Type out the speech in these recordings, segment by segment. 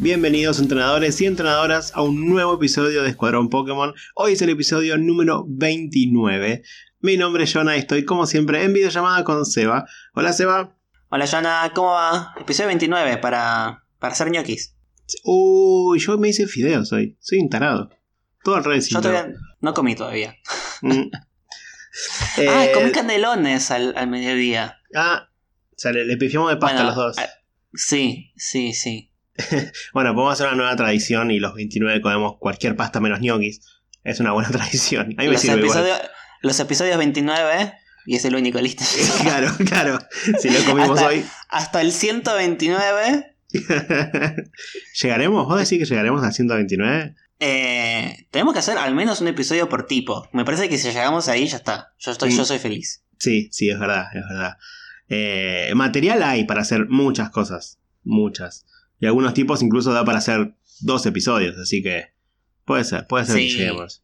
Bienvenidos entrenadores y entrenadoras a un nuevo episodio de Escuadrón Pokémon. Hoy es el episodio número 29. Mi nombre es Jonah y estoy como siempre en videollamada con Seba. Hola Seba. Hola Jonah, ¿cómo va? Episodio 29 para, para hacer ñoquis. Uy, yo me hice fideos hoy. Soy un tarado. Todo al revés. Yo todavía no comí todavía. Mm. ah, Eh, comí canelones al, al mediodía. Ah, o sea, le, le pifiamos de pasta Bueno, a los dos. ah, Sí, sí, sí. Bueno, podemos hacer una nueva tradición y los 29 comemos cualquier pasta menos ñoquis. Es una buena tradición. A mí me Los sirve igual. episodios, los episodios 29, y es el único, listo. Claro, claro. Si lo comimos Hasta- hoy. Hasta el 129 ¿Llegaremos? ¿Vos decís que llegaremos al 129? eh, tenemos que hacer al menos un episodio por tipo. Me parece que si llegamos ahí ya está. Yo, estoy, Mm. yo soy feliz. Sí, sí, es verdad, es verdad. Eh, material hay para hacer muchas cosas. Muchas. Y algunos tipos incluso da para hacer dos episodios, así que puede ser, puede ser que Sí. lleguemos.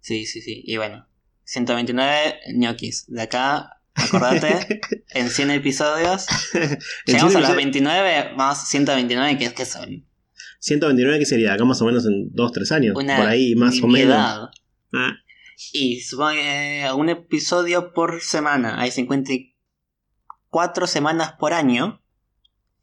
Sí, sí, sí. Y bueno, 129 ñoquis. De acá, acordate, en 100 episodios. Llegamos a las 29 más 129, que, que son 129, ¿qué sería? Acá más o menos en 2-3 años. una por ahí, más o menos. Ah, Y supongo que eh, un episodio por semana. Hay 54 semanas por año.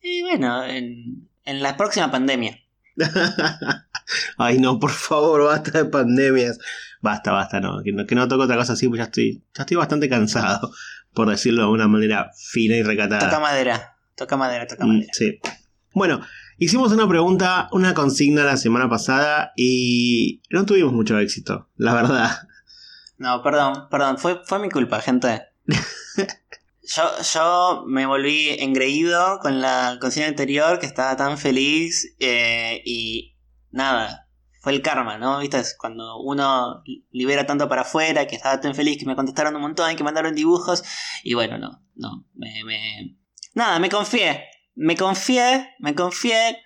Y bueno, en, en la próxima pandemia. Ay, no, por favor, basta de pandemias. Basta, basta, no. Que no, que no toque otra cosa así, pues ya estoy, ya estoy bastante cansado, por decirlo de una manera fina y recatada. Toca madera. Toca madera, toca Mm, madera. Sí. Bueno, hicimos una pregunta, una consigna la semana pasada y no tuvimos mucho éxito, la verdad. No, perdón, perdón. Fue, fue mi culpa, gente. Yo, yo me volví engreído con la consigna anterior que estaba tan feliz eh, y nada, fue el karma, ¿no? ¿Viste? Es Cuando uno libera tanto para afuera, que estaba tan feliz, que me contestaron un montón, que mandaron dibujos y bueno, no, no, me... me... Nada, me confié, me confié, me confié,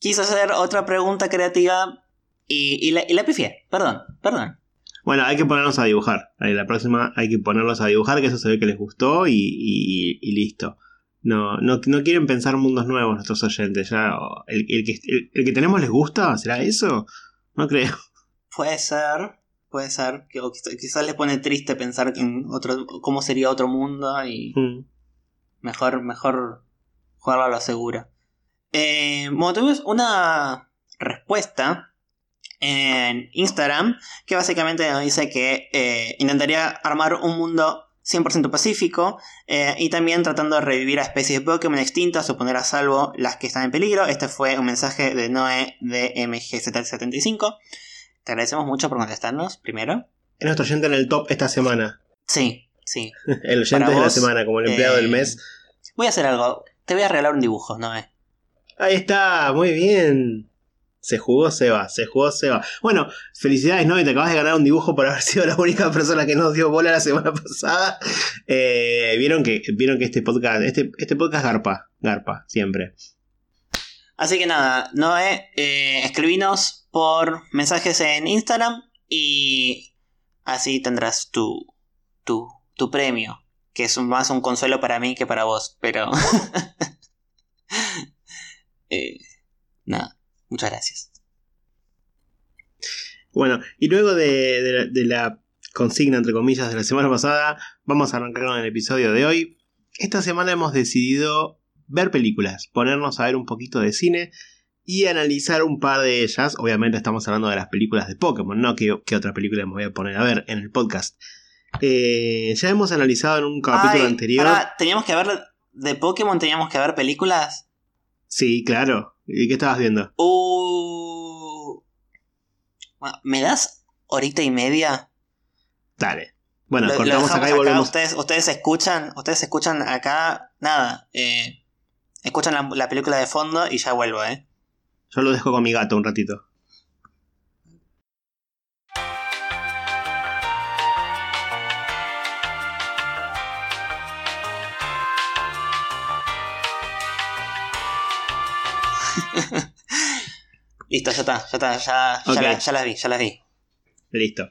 quise hacer otra pregunta creativa y, y, la, y la pifié, perdón, perdón. Bueno, hay que ponernos a dibujar. Ahí, La próxima hay que ponerlos a dibujar, que eso se ve que les gustó y, y- y listo. No, no, no quieren pensar mundos nuevos nuestros oyentes. Ya, el, el que, el- el que tenemos les gusta, ¿será eso? No creo. Puede ser, puede ser. Que, quizás les pone triste pensar en otro, cómo sería otro mundo y Mm. mejor, mejor jugarlo a lo seguro. Eh, bueno, tuvimos una respuesta en Instagram que básicamente nos dice que eh, intentaría armar un mundo 100% pacífico eh, y también tratando de revivir a especies de Pokémon extintas o poner a salvo las que están en peligro. Este fue un mensaje de Noé de MG75. Te agradecemos mucho por contestarnos, primero. Es nuestro oyente en el top esta semana. Sí, sí. El oyente de la semana, como el empleado eh, del mes. Voy a hacer algo. Te voy a regalar un dibujo, Noé. Ahí está, muy bien. Se jugó Seba, se jugó Seba. Bueno, felicidades, ¿no? Y te acabas de ganar un dibujo por haber sido la única persona que nos dio bola la semana pasada. Eh, vieron que, vieron que este podcast, este, este podcast garpa, garpa, siempre. Así que nada, Noé, eh, escribinos por mensajes en Instagram y así tendrás tu, tu, tu premio, que es más un consuelo para mí que para vos, pero... Eh, nada, muchas gracias. Bueno, y luego de, de la- de la consigna, entre comillas, de la semana pasada, vamos a arrancar con el episodio de hoy. Esta semana hemos decidido ver películas, ponernos a ver un poquito de cine y analizar un par de ellas. Obviamente estamos hablando de las películas de Pokémon, no que, que otra película me voy a poner a ver en el podcast. Eh, ya hemos analizado en un capítulo Ay, anterior. teníamos que ver de Pokémon, teníamos que ver películas. Sí, claro. ¿Y qué estabas viendo? Uh, bueno, ¿Me das horita y media? Dale. Bueno, Lo- lo cortamos dejamos acá y volvemos. Ustedes, ustedes escuchan, ustedes escuchan acá, nada, eh, escuchan la, la película de fondo y ya vuelvo, eh. Yo lo dejo con mi gato un ratito. Listo, ya está, ya está, ya, ya, Ok. la- ya las vi, ya las vi. Listo.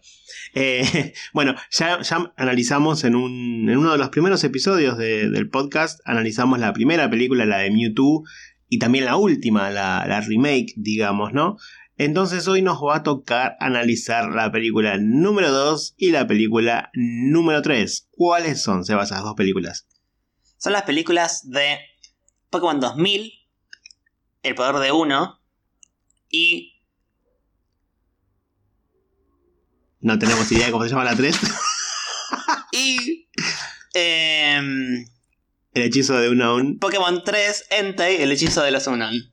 Eh, bueno, ya, ya analizamos en, un, en uno de los primeros episodios de- del podcast, analizamos la primera película, la de Mewtwo, y también la última, la, la remake, digamos, ¿no? Entonces hoy nos va a tocar analizar la película número 2 y la película número 3. ¿Cuáles son, Sebas, esas dos películas? Son las películas de Pokémon 2000, El Poder de Uno y... No tenemos idea de cómo se llama la 3. y... em, El hechizo de Unown. Pokémon 3, Entei, el hechizo de los Unknown.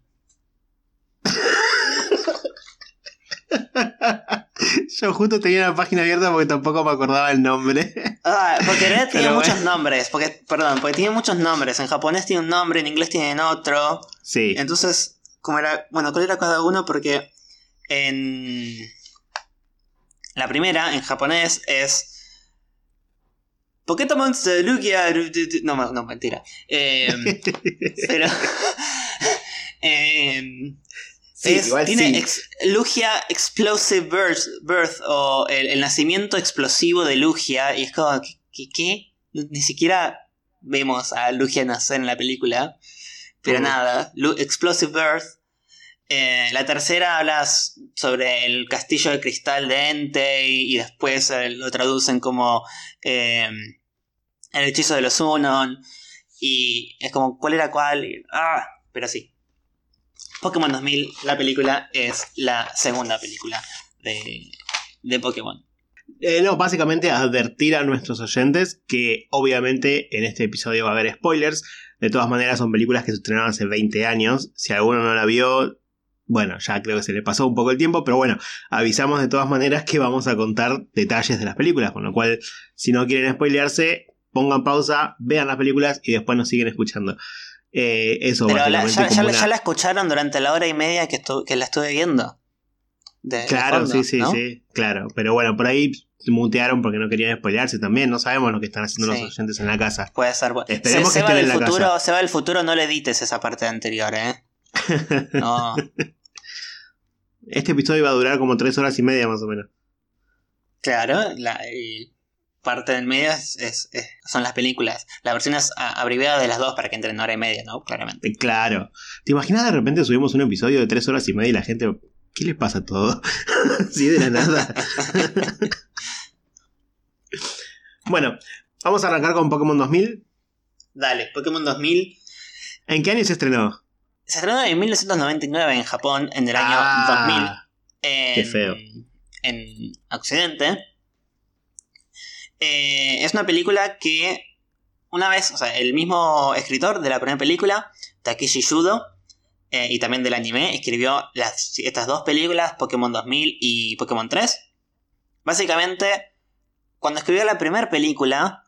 Yo justo tenía la página abierta porque tampoco me acordaba el nombre. Ah, porque Red tiene muchos nombres. Porque, perdón, porque tiene muchos nombres. En japonés tiene un nombre, en inglés tienen otro. Sí. Entonces, ¿cómo era? Bueno, ¿cuál era cada uno? Porque en. La primera, en japonés, es. Pokémon Lugia. No, no, mentira. Eh, pero. eh, Sí, es- igual tiene sí. ex- Lugia Explosive Birth, Birth, o el, el nacimiento explosivo de Lugia. Y es como, ¿qué? qué- qué? Ni siquiera vemos a Lugia nacer en la película. Pero nada, Explosive Birth. Eh, la tercera habla s- sobre el castillo de cristal de Entei y después eh, lo traducen como eh, el hechizo de los Unon. Y es como, ¿cuál era cuál? Y- ah, pero sí. Pokémon 2000, la película, es la segunda película de, de Pokémon. Eh, no, básicamente advertir a nuestros oyentes que obviamente en este episodio va a haber spoilers. De todas maneras son películas que se estrenaron hace 20 años. Si alguno no la vio, bueno, ya creo que se le pasó un poco el tiempo, pero bueno, avisamos de todas maneras que vamos a contar detalles de las películas, con lo cual si no quieren spoilearse, pongan pausa, vean las películas y después nos siguen escuchando. Eh, eso Pero la- ya, ya la- una- ya la escucharon durante la hora y media que, estu- que la estuve viendo. De- de Claro, fondo, sí, sí, ¿no? sí, claro. Pero bueno, por ahí mutearon porque no querían spoilearse también. No sabemos lo que están haciendo Sí. los oyentes en la casa. Puede ser. Esperemos se, que se estén del en la futuro, casa. se va del futuro, no le edites esa parte anterior, ¿eh? No. Este episodio va a durar como tres horas y media más o menos. claro, la y parte del medio es, es- es- son las películas. La versión es abreviada de las dos para que entre en hora y media, ¿no? Claramente. Eh, Claro. ¿Te imaginas de repente subimos un episodio de tres horas y media y la gente... ¿Qué les pasa a todo? Así de la nada. bueno, vamos a arrancar con Pokémon 2000. Dale, Pokémon 2000 ¿En qué año se estrenó? se estrenó en 1999 en Japón, en el año Ah, 2000. En, qué feo. En Occidente. Eh, es una película que una vez, o sea, el mismo escritor de la primera película, Takeshi Yudo, eh, y también del anime, escribió estas dos películas, Pokémon 2000 y Pokémon 3. Básicamente, cuando escribió la primera película,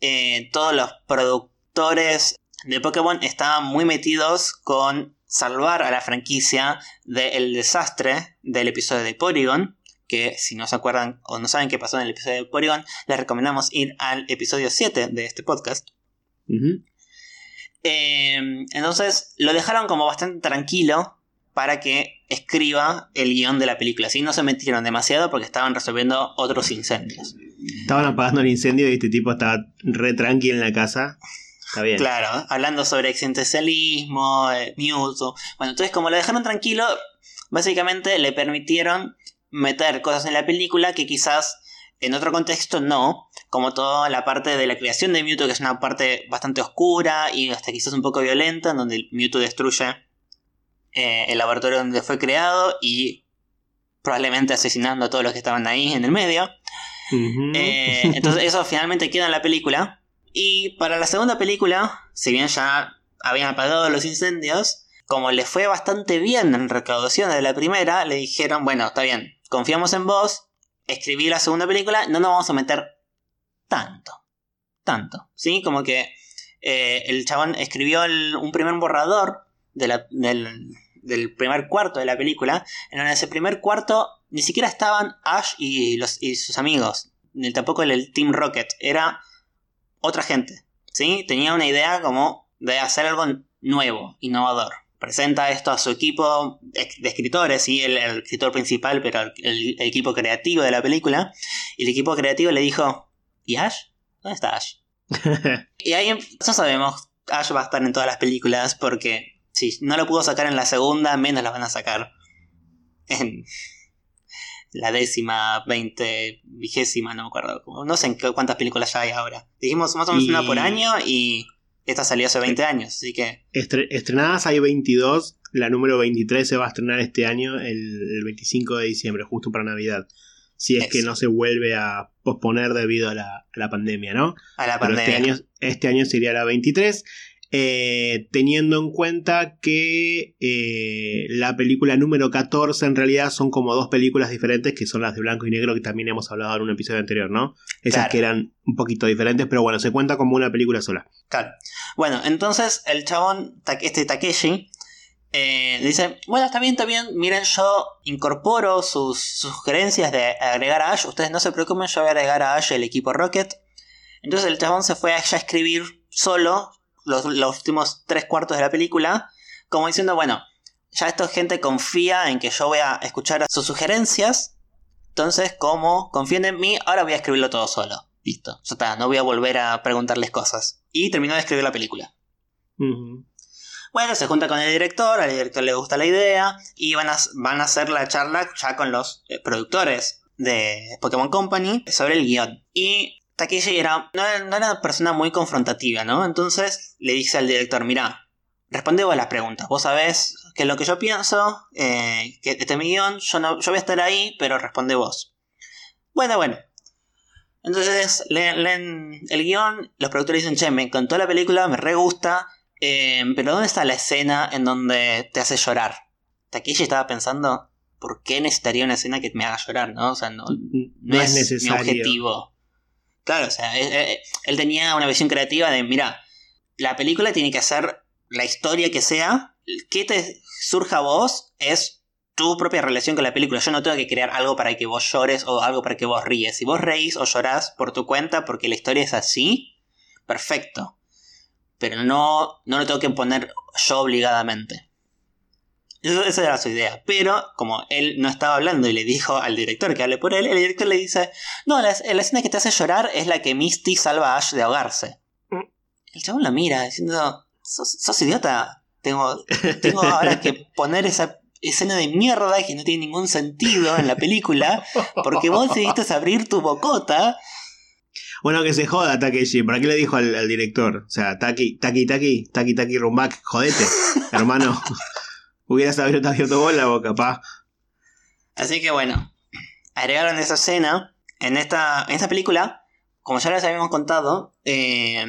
eh, todos los productores de Pokémon estaban muy metidos con salvar a la franquicia del desastre del episodio de Porygon. Que si no se acuerdan o no saben qué pasó en el episodio de Porygon, les recomendamos ir al episodio 7 de este podcast. Ujú. Eh, entonces lo dejaron como bastante tranquilo para que escriba el guion de la película. Así no se metieron demasiado porque estaban resolviendo otros incendios. Estaban apagando el incendio y este tipo estaba re tranqui en la casa. Está bien. Claro, hablando sobre existencialismo, eh, Mewtwo. Bueno, entonces como lo dejaron tranquilo, básicamente le permitieron meter cosas en la película que quizás en otro contexto no, como toda la parte de la creación de Mewtwo, que es una parte bastante oscura y hasta quizás un poco violenta, en donde Mewtwo destruye eh, el laboratorio donde fue creado y probablemente asesinando a todos los que estaban ahí en el medio. Eh, entonces eso finalmente queda en la película. Y para la segunda película, si bien ya habían apagado los incendios, como le fue bastante bien en recaudación de la primera, le dijeron, bueno, está bien, confiamos en vos, escribí la segunda película, no nos vamos a meter tanto. Tanto. ¿Sí? Como que eh, el chabón escribió el- un primer borrador del, del primer cuarto de la película, en donde ese primer cuarto ni siquiera estaban Ash y, los, y sus amigos, ni tampoco el, el Team Rocket, era otra gente, ¿sí? Tenía una idea como de hacer algo nuevo, innovador. Presenta esto a su equipo de escritores, ¿sí? el, el escritor principal, pero el, el equipo creativo de la película, y el equipo creativo le dijo, ¿y Ash? ¿Dónde está Ash? Y ahí em- ya sabemos, Ash va a estar en todas las películas porque si no lo pudo sacar en la segunda, menos lo van a sacar en la décima, veinte, vigésima, no me acuerdo. No sé en cuántas películas ya hay ahora. Dijimos más o menos una por año y esta salió hace 20 años, así que... estrenadas hay 22, la número 23 se va a estrenar este año, el, 25 de diciembre, justo para Navidad. Si es, que no se vuelve a posponer debido a la, pandemia, ¿no? A la pandemia. este año, este año sería la 23. Eh, teniendo en cuenta que eh, la película número 14 en realidad son como dos películas diferentes que son las de blanco y negro que también hemos hablado en un episodio anterior, ¿no? Esas que eran un poquito diferentes, pero bueno, se cuenta como una película sola. Claro. Bueno, entonces el chabón, este Takeshi, eh, dice, bueno, está bien, está bien, miren, yo incorporo sus, sugerencias de agregar a Ash, ustedes no se preocupen, yo voy a agregar a Ash el equipo Rocket. Entonces el chabón se fue a escribir solo los, últimos tres cuartos de la película, como diciendo, bueno, ya esta gente confía en que yo voy a escuchar sus sugerencias, entonces como confían en mí, ahora voy a escribirlo todo solo. Listo, ya está, no voy a volver a preguntarles cosas. Y terminó de escribir la película. Bueno, se junta con el director, al director le gusta la idea y van a, van a hacer la charla ya con los eh, productores de Pokémon Company sobre el guion. Y Takeshi era, no, era una persona muy confrontativa, ¿no? Entonces le dice al director, mira, responde vos las preguntas, vos sabés qué es lo que yo pienso, eh, que este es mi guion, yo, no, yo voy a estar ahí, pero responde vos. Bueno, bueno. Entonces leen, el guion, los productores dicen, che, me encantó la película, me re gusta, eh, pero ¿dónde está la escena en donde te hace llorar? Takeshi estaba pensando, ¿por qué necesitaría una escena que me haga llorar, no? O sea, no, no, es, es mi objetivo. Claro, o sea, él, tenía una visión creativa de, mira, la película tiene que ser la historia que sea, que te surja a vos es tu propia relación con la película. Yo no tengo que crear algo para que vos llores o algo para que vos ríes. Si vos reís o llorás por tu cuenta porque la historia es así, perfecto. Pero no, no lo tengo que poner yo obligadamente. Esa era su idea. Pero como él no estaba hablando y le dijo al director que hable por él, el director le dice, no, la, escena que te hace llorar es la que Misty salva a Ash de ahogarse. El chabón lo mira diciendo, sos, idiota. Tengo, tengo ahora que poner esa escena de mierda que no tiene ningún sentido en la película porque vos decidiste abrir tu bocota. Bueno, que se joda Takeshi. ¿Para qué le dijo al, director? O sea, Taki, Taki, Taki, Taki, Taki, Rumbak, jodete, hermano. Hubieras abierto, abierto vos la boca, pa. Así que bueno, agregaron esa escena en esta, en esta película. Como ya les habíamos contado, eh,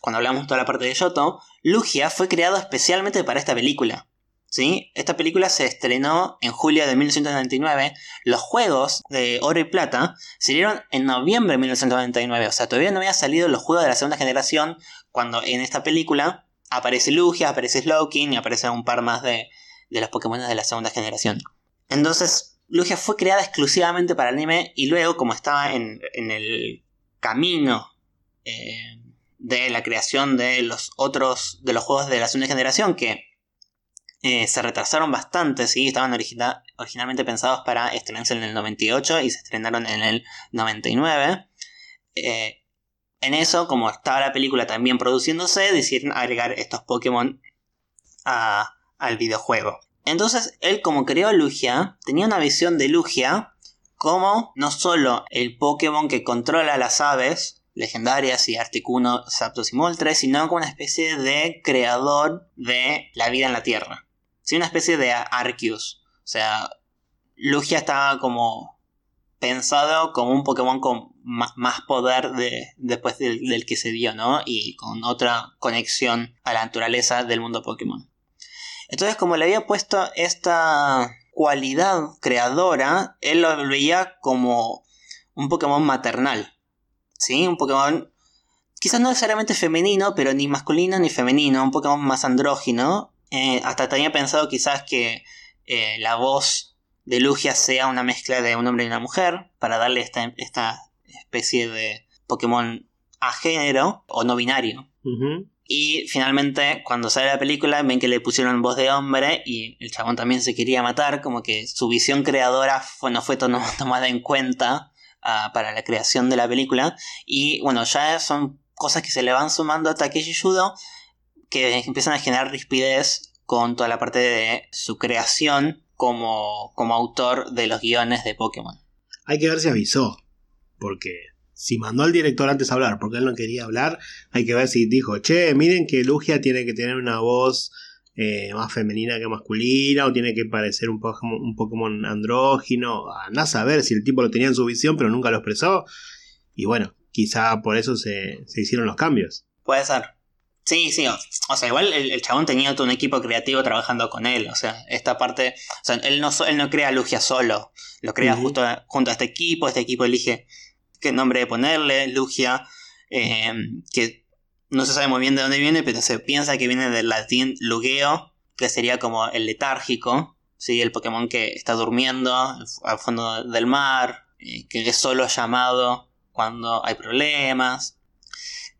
cuando hablamos toda la parte de Yoto, Lugia fue creado especialmente para esta película. ¿Sí? Esta película se estrenó en julio de 1999. Los juegos de Oro y Plata salieron en noviembre de 1999. O sea, todavía no había salido los juegos de la segunda generación cuando en esta película aparece Lugia, aparece Slowking y aparece un par más de, de los Pokémon de la segunda generación. Entonces, Lugia fue creada exclusivamente para el anime y luego, como estaba en, el camino eh, de la creación de los otros, de los juegos de la segunda generación, que eh, se retrasaron bastante, ¿sí? estaban originalmente pensados para estrenarse en el 98 y se estrenaron en el 99. Eh, en eso, como estaba la película también produciéndose, decidieron agregar estos Pokémon a, al videojuego. Entonces él como creó Lugia, tenía una visión de Lugia como no solo el Pokémon que controla las aves legendarias y Articuno, Zapdos y Moltres, sino como una especie de creador de la vida en la Tierra. Sí, una especie de Arceus. O sea, Lugia estaba como pensado como un Pokémon con más, poder de, después del, del, que se dio, ¿no? Y con otra conexión a la naturaleza del mundo Pokémon. Entonces, como le había puesto esta cualidad creadora, él lo veía como un Pokémon maternal. ¿Sí? Un Pokémon quizás no necesariamente femenino, pero ni masculino ni femenino, un Pokémon más andrógino. Eh, hasta tenía pensado quizás que eh, la voz de Lugia sea una mezcla de un hombre y una mujer, para darle esta, esta especie de Pokémon a género o no binario. Y finalmente, cuando sale la película, ven que le pusieron voz de hombre y el chabón también se quería matar, como que su visión creadora no fue tomada en cuenta ah, para la creación de la película. Y bueno, ya son cosas que se le van sumando a Takeshi Judo que empiezan a generar rispidez con toda la parte de su creación como, como autor de los guiones de Pokémon. Hay que ver si avisó, porque si mandó al director antes a hablar porque él no quería hablar, hay que ver si dijo, che, miren que Lugia tiene que tener una voz eh, más femenina que masculina, o tiene que parecer un Pokémon, un Pokémon andrógino, a saber si el tipo lo tenía en su visión pero nunca lo expresó, y bueno, quizá por eso se, hicieron los cambios. Puede ser. Sí, sí, o, sea, igual el, chabón tenía todo un equipo creativo trabajando con él, o sea, esta parte, o sea, él no, él no crea Lugia solo, lo crea justo, junto a este equipo, este equipo elige qué nombre ponerle, Lugia, eh, que no se sabe muy bien de dónde viene, pero se piensa que viene del latín lugeo, que sería como el letárgico, ¿sí? el Pokémon que está durmiendo al fondo del mar, eh, que es solo llamado cuando hay problemas.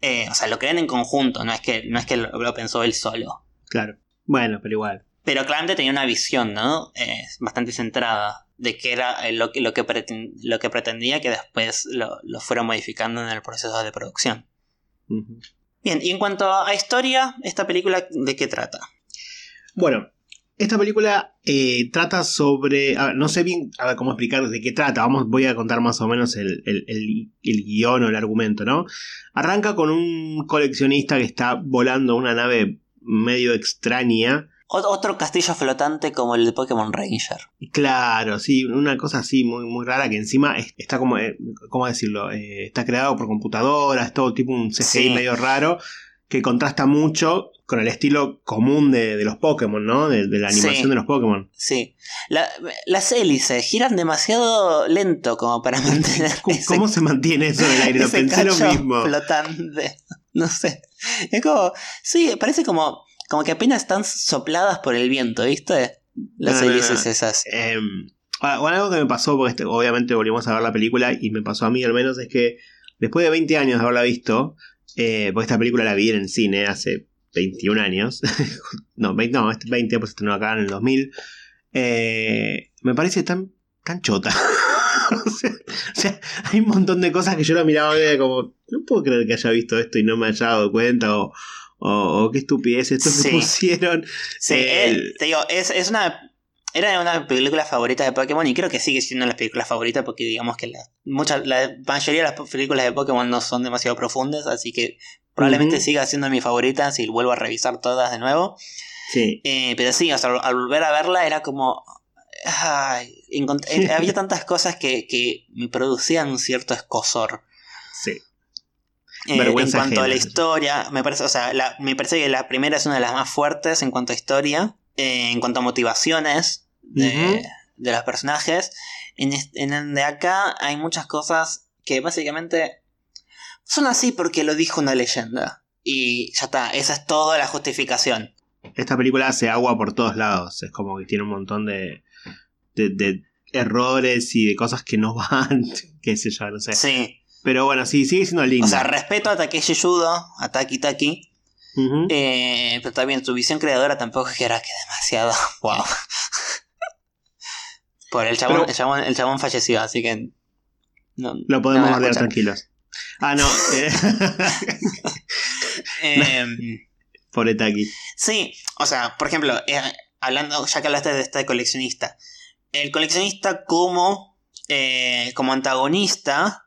Eh, o sea, lo crean en conjunto, no es que, no es que lo, pensó él solo. Claro. Bueno, pero igual. Pero claramente tenía una visión, ¿no? bastante centrada de qué era eh, lo que, lo que, lo que pretendía que después lo, lo fueron modificando en el proceso de producción. Bien, y en cuanto a historia, ¿esta película de qué trata? Bueno, esta película eh, trata sobre. no sé bien cómo explicar de qué trata. Vamos, voy a contar más o menos el, el, el, el, guion o el argumento, ¿no? Arranca con un coleccionista que está volando una nave medio extraña otro castillo flotante como el de Pokémon Ranger. Claro, sí, una cosa así muy, muy rara que encima está como, eh, ¿cómo decirlo? Eh, está creado por computadora, es todo tipo un CGI medio raro que contrasta mucho con el estilo común de, los Pokémon, ¿no? De, la animación de los Pokémon. Sí. las hélices giran demasiado lento como para mantener. ¿Cómo, se mantiene eso en el aire? Lo pensé lo mismo. Flotante. No sé. Es como. Sí, parece como como que apenas están sopladas por el viento, ¿viste? Las hélices esas. Em, bueno, algo que me pasó, porque este, obviamente volvimos a ver la película y me pasó a mí al menos, es que después de 20 años de haberla visto, eh, porque esta película la vi en el cine hace 21 años, no, 20, no, 20, pues estrenó acá en el 2000, eh, me parece tan, tan chota. o, sea, hay un montón de cosas que yo la miraba y como, no puedo creer que haya visto esto y no me haya dado cuenta, o, o, qué estupidez esto se pusieron. Sí, eh, te digo, es, es una era una película favorita de Pokémon y creo que sigue siendo la película favorita porque digamos que la, mucha, la mayoría de las películas de Pokémon no son demasiado profundas, así que probablemente siga siendo mi favorita si vuelvo a revisar todas de nuevo. Sí. Eh, pero sí, al volver a verla era como... Eh, había tantas cosas que, que me producían un cierto escosor. Sí. Eh, en cuanto a la historia, me parece, o sea, me parece que la primera es una de las más fuertes en cuanto a historia, eh, en cuanto a motivaciones de, los personajes. En, en de acá hay muchas cosas que básicamente son así porque lo dijo una leyenda. Y ya está, esa es toda la justificación. Esta película hace agua por todos lados, es como que tiene un montón de, de, errores y de cosas que no van, qué sé yo, no sé. Sí. Pero bueno, sí, sigue siendo lindo. O sea, respeto a Takeshi Yudo, a Taki Taki. Eh, pero también tu visión creadora tampoco es que era que demasiado. Wow. Por el chabón, el chabón, el chabón falleció, así que. No, lo podemos guardar tranquilos. Ah, no. eh, Pobre Taki. Sí, o sea, por ejemplo, eh, hablando, ya que hablaste de este coleccionista. El coleccionista como, eh, como antagonista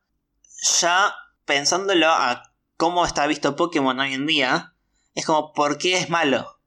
ya pensándolo a cómo está visto Pokémon hoy en día, es como, ¿por qué es malo?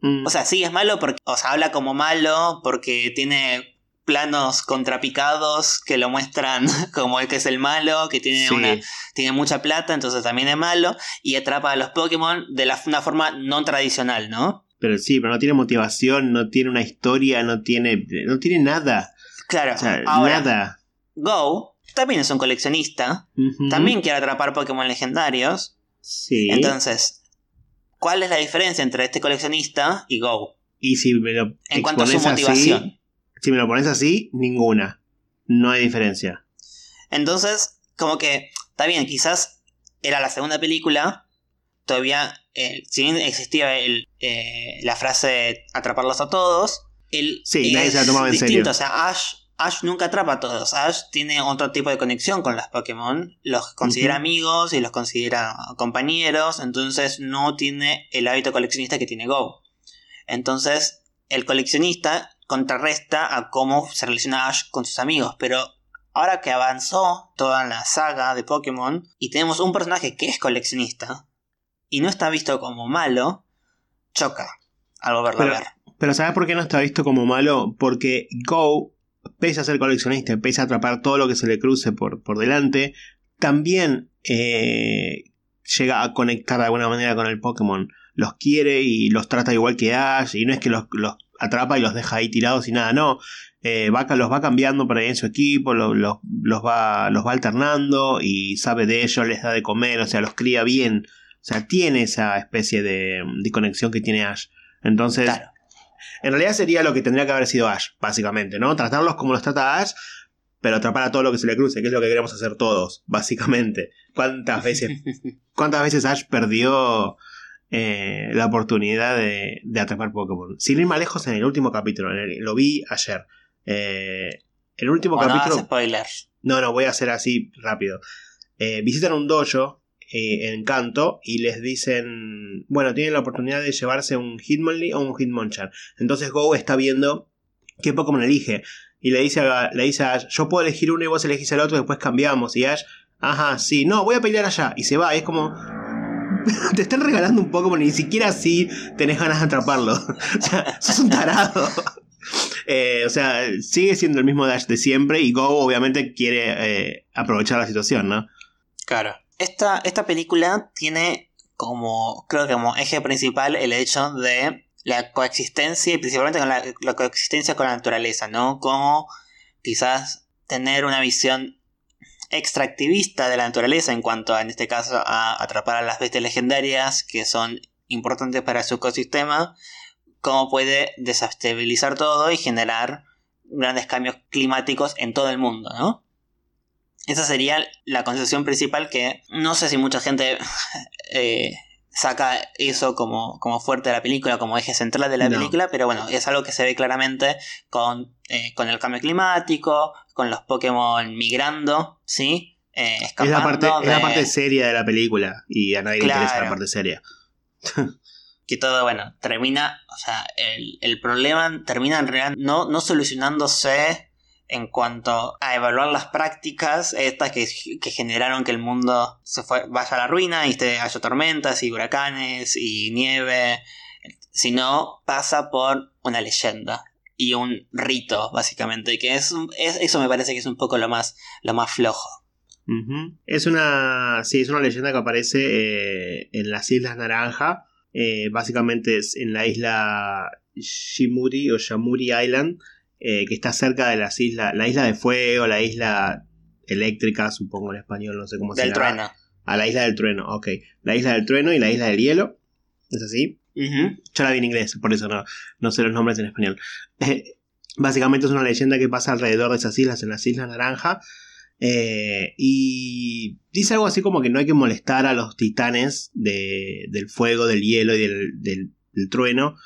Mm. O sea, sí es malo porque, o sea, habla como malo porque tiene planos contrapicados que lo muestran como el que es el malo, que tiene, una, tiene mucha plata, entonces también es malo, y atrapa a los Pokémon de la, una forma no tradicional, ¿no? Pero sí, pero no tiene motivación, no tiene una historia, no tiene, no tiene nada. Claro, nada. Go también es un coleccionista, también quiere atrapar Pokémon legendarios. Sí. Entonces, ¿cuál es la diferencia entre este coleccionista y Go? Y si me lo en cuanto a su motivación. si me lo pones así, ninguna. No hay diferencia. Entonces, como que, está bien, quizás era la segunda película, todavía, eh, si bien existía el, eh, la frase atraparlos a todos, el, sí, nadie se la tomaba en serio. O sea, Ash Ash nunca atrapa a todos. Ash tiene otro tipo de conexión con los Pokémon. Los considera amigos y los considera compañeros. Entonces no tiene el hábito coleccionista que tiene Go. Entonces, el coleccionista contrarresta a cómo se relaciona Ash con sus amigos, pero ahora que avanzó toda la saga de Pokémon y tenemos un personaje que es coleccionista y no está visto como malo, choca al volverlo Pero- a ver. Pero ¿sabes por qué no está visto como malo? Porque Go, pese a ser coleccionista, pese a atrapar todo lo que se le cruce por, por delante, también eh, llega a conectar de alguna manera con el Pokémon. Los quiere y los trata igual que Ash, y no es que los, los atrapa y los deja ahí tirados y nada, no. Eh, va, los va cambiando por ahí en su equipo, lo- los, los, va, los va alternando y sabe de ellos, les da de comer, o sea, los cría bien. O sea, tiene esa especie de, de conexión que tiene Ash. Entonces, Claro. En realidad sería lo que tendría que haber sido Ash, básicamente, ¿no? Tratarlos como los trata Ash, pero atrapar a todo lo que se le cruce, que es lo que queremos hacer todos, básicamente. ¿Cuántas veces, cuántas veces Ash perdió eh, la oportunidad de, de atrapar Pokémon? Sin ir más lejos, en el último capítulo, en el- lo vi ayer. Eh, el último no capítulo. hagas spoilers. No, no, voy a hacer así rápido. Eh, visitan un dojo eh, en Kanto y les dicen, bueno, tienen la oportunidad de llevarse un Hitmonlee o un Hitmonchan. Entonces Go está viendo qué Pokémon elige. Y le dice, a, le dice a Ash, yo puedo elegir uno y vos elegís el otro, después cambiamos. Y Ash, ajá, sí, no, voy a pelear allá. Y se va, es como... Te están regalando un Pokémon y ni siquiera así tenés ganas de atraparlo. o sea, sos un tarado. Eh, o sea, sigue siendo el mismo Dash de siempre y Go obviamente quiere eh, aprovechar la situación, ¿no? Claro. Esta, esta película tiene como, creo que como eje principal el hecho de la coexistencia y principalmente con la, coexistencia con la naturaleza, ¿no? Como quizás tener una visión extractivista de la naturaleza en cuanto a, en este caso, a atrapar a las bestias legendarias que son importantes para su ecosistema, cómo puede desestabilizar todo y generar grandes cambios climáticos en todo el mundo, ¿no? Esa sería la concepción principal que no sé si mucha gente eh, saca eso como, como fuerte de la película, como eje central de la No. película, pero bueno, es algo que se ve claramente con, eh, con el cambio climático, con los Pokémon migrando, ¿sí? Eh, Es la, parte, es la parte seria de la película y a nadie le interesa la parte seria. que todo, bueno, termina, o sea, el, el problema termina en realidad no, no solucionándose en cuanto a evaluar las prácticas estas que, que generaron que el mundo se fue, vaya a la ruina y haya tormentas y huracanes y nieve, sino pasa por una leyenda y un rito, básicamente, que es, es- eso me parece que es un poco lo más, lo más flojo. Es una. Sí, es una leyenda que aparece eh, en las Islas Naranja. Eh, básicamente es en la isla Shimuri o Shamuri Island. Eh, que está cerca de las islas. La isla de fuego, la isla eléctrica, supongo en español, no sé cómo se Del llama. trueno. A la isla del trueno, ok. La isla del trueno y la isla del hielo. ¿Es así? Yo la vi en inglés, por eso no, no sé los nombres en español. Eh, básicamente es una leyenda que pasa alrededor de esas islas, en las Islas Naranja. eh, y dice algo así como que no hay que molestar a los titanes de- del fuego, del hielo y del, del- del trueno,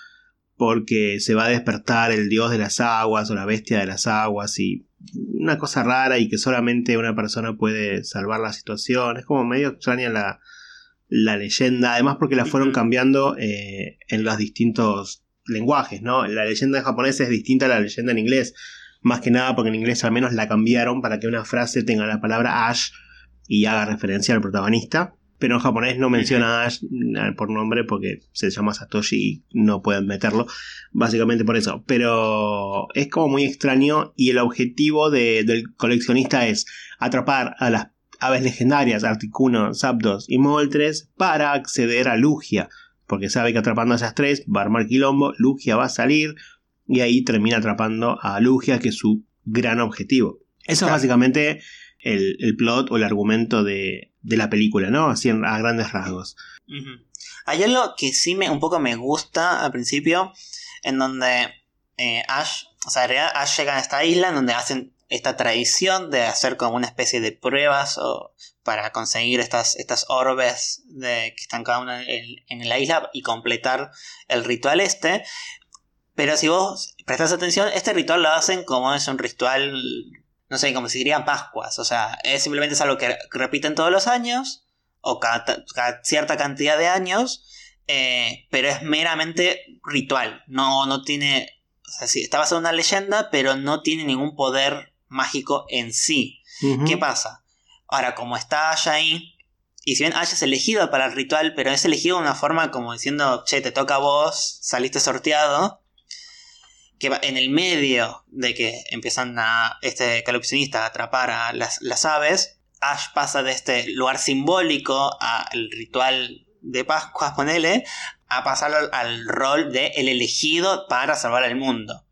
porque se va a despertar el dios de las aguas o la bestia de las aguas y una cosa rara y que solamente una persona puede salvar la situación. Es como medio extraña la, la leyenda, además porque la fueron cambiando eh, en los distintos lenguajes, ¿no? La leyenda en japonés es distinta a la leyenda en inglés, más que nada porque en inglés al menos la cambiaron para que una frase tenga la palabra Ash y haga referencia al protagonista, pero en japonés no menciona Ash eh, por nombre porque se llama Satoshi y no pueden meterlo, básicamente por eso, pero es como muy extraño y el objetivo de- del coleccionista es atrapar a las aves legendarias, Articuno, Zapdos y Moltres para acceder a Lugia. Porque sabe que atrapando a esas tres va a armar quilombo, Lugia va a salir y ahí termina atrapando a Lugia, que es su gran objetivo. Eso es básicamente el, el plot o el argumento de, de la película, ¿no? Así a grandes rasgos. Hay algo que sí me, un poco me gusta al principio, en donde eh, Ash, o sea, Ash llega a esta isla en donde hacen esta tradición de hacer como una especie de pruebas o para conseguir estas, estas orbes de, que están cada una en, en la isla y completar el ritual este. Pero si vos prestas atención, este ritual lo hacen como es un ritual, no sé, como si dirían Pascuas. O sea, es simplemente es algo que repiten todos los años o cada, cada cierta cantidad de años eh, pero es meramente ritual. No, no tiene. O sea, sí, está basado en una leyenda, pero no tiene ningún poder mágico en sí. ¿Qué pasa? Ahora, como está Ash ahí, y si bien Ash es elegido para el ritual, pero es elegido de una forma como diciendo, che, te toca a vos, saliste sorteado, que en el medio de que empiezan a este calopsionista a atrapar a las, las aves, Ash pasa de este lugar simbólico al ritual de Pascua, ponele, a pasar al, rol de el elegido para salvar al mundo.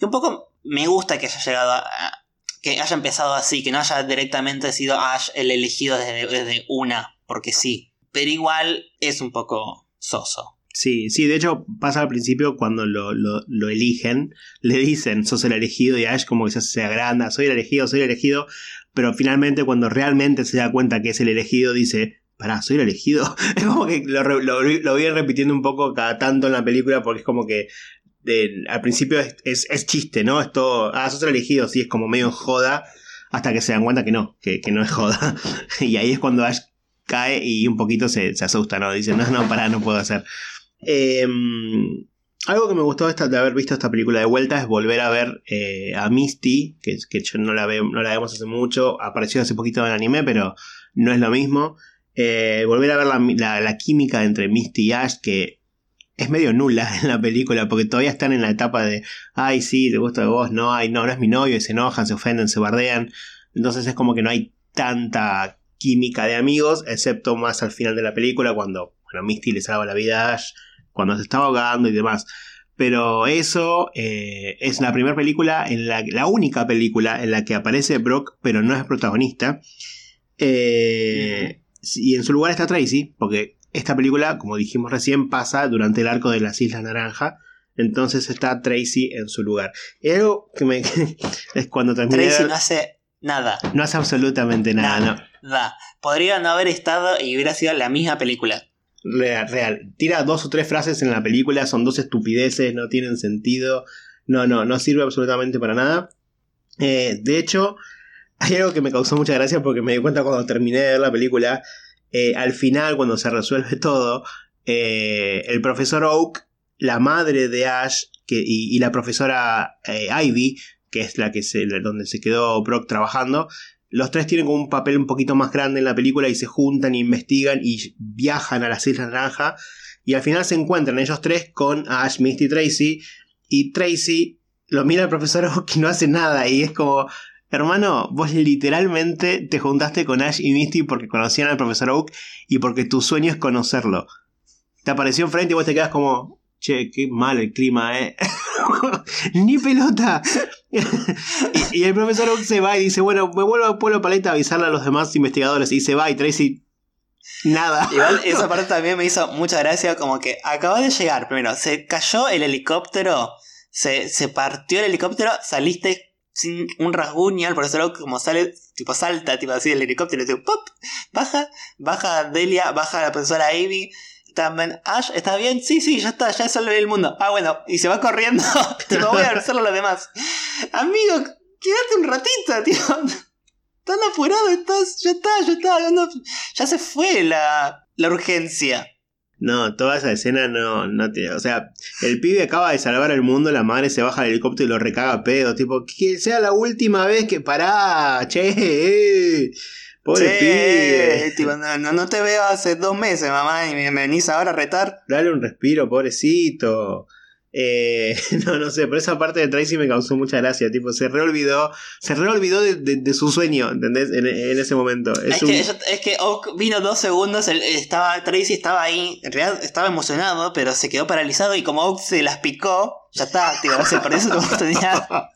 Un poco me gusta que haya llegado a- que haya empezado así, que no haya directamente sido Ash el elegido desde, desde una, porque sí. Pero igual es un poco soso. Sí, sí, de hecho pasa al principio cuando lo, lo- lo eligen, le dicen, sos el elegido y Ash como que se, agranda, soy el elegido, soy el elegido, pero finalmente cuando realmente se da cuenta que es el elegido dice, pará, soy el elegido. Es como que lo, lo, lo vienen repitiendo un poco cada tanto en la película porque es como que de- al principio es, es, es chiste, ¿no? Es todo, ah, sos el elegido, sí, es como medio joda, hasta que se dan cuenta que no, que, que no es joda. y ahí es cuando Ash cae y un poquito se, se asusta, ¿no? Dice, no, no, pará, no puedo hacer. Eh, algo que me gustó de, haber visto esta película de vuelta es volver a ver eh, a Misty, que, yo no la, vemos hace mucho, apareció hace poquito en anime, pero no es lo mismo. Eh, volver a ver la química entre Misty y Ash, que es medio nula en la película, porque todavía están en la etapa de, ay, sí, te gusta de vos, no, ay, no, no es mi novio, y se enojan, se ofenden, se bardean. Entonces es como que no hay tanta química de amigos, excepto más al final de la película, cuando bueno, Misty le salva la vida a Ash, cuando se estaba ahogando y demás. Pero eso eh, es la primera película, en la, la única película en la que aparece Brock, pero no es protagonista. Eh, Y en su lugar está Tracy, porque esta película, como dijimos recién, pasa durante el arco de las Islas Naranja. Entonces está Tracy en su lugar. Y algo que me. es cuando terminé. Tracy no hace nada. no hace absolutamente nada, Nada. ¿no? Podría no haber estado y hubiera sido la misma película. Real. Tira dos o tres frases en la película, son dos estupideces, no tienen sentido. No, no, no sirve absolutamente para nada. Eh, de hecho, hay algo que me causó mucha gracia porque me di cuenta cuando terminé de ver la película. eh, al final, cuando se resuelve todo, eh, el profesor Oak, la madre de Ash que, y, y la profesora Ivy, que es la que se, donde se quedó Brock trabajando, los tres tienen como un papel un poquito más grande en la película y se juntan, investigan y viajan a las Islas Naranja. Y al final se encuentran ellos tres con Ash, Misty y Tracy. Y Tracy lo mira al profesor Oak y no hace nada. Y es como, hermano, vos literalmente te juntaste con Ash y Misty porque conocían al profesor Oak y porque tu sueño es conocerlo. Te apareció enfrente y vos te quedas como, che, qué mal el clima, eh. Ni pelota. y, y el profesor Oak se va y dice, bueno, me vuelvo a Pueblo Paleta a avisarle a los demás investigadores. Y se va y Tracy, nada. Igual esa parte también me hizo mucha gracia, como que acaba de llegar, primero, se cayó el helicóptero, se, se partió el helicóptero, saliste sin un rasguño, el profesor Oak como sale, tipo salta, tipo así del helicóptero, tipo pop, baja, baja Delia, baja la profesora Ivy, también, Ash, ¿estás bien? Sí, sí, ya está, ya salvé el mundo. Ah, bueno, y se va corriendo, tipo, voy a avisarle a los demás. Amigo, quédate un ratito, tío. Tan apurado estás, ya está, ya está, ya se fue la, la urgencia. No, toda esa escena no, no tiene. O sea, el pibe acaba de salvar el mundo, la madre se baja del helicóptero y lo recaga a pedo. Tipo, que sea la última vez que pará, che, eh. Pobre Sí, pibe. tipo, no, no- te veo hace dos meses, mamá, y me, me venís ahora a retar. Dale un respiro, pobrecito. Eh, no, no sé, pero esa parte de Tracy me causó mucha gracia. Tipo, se reolvidó, se reolvidó de, de- de su sueño, ¿entendés? En, en ese momento. Es, Es, un- que, es que Oak vino dos segundos, él- estaba, Tracy estaba ahí, en realidad estaba emocionado, pero se quedó paralizado y como Oak se las picó, ya está, tío, se perdió su oportunidad.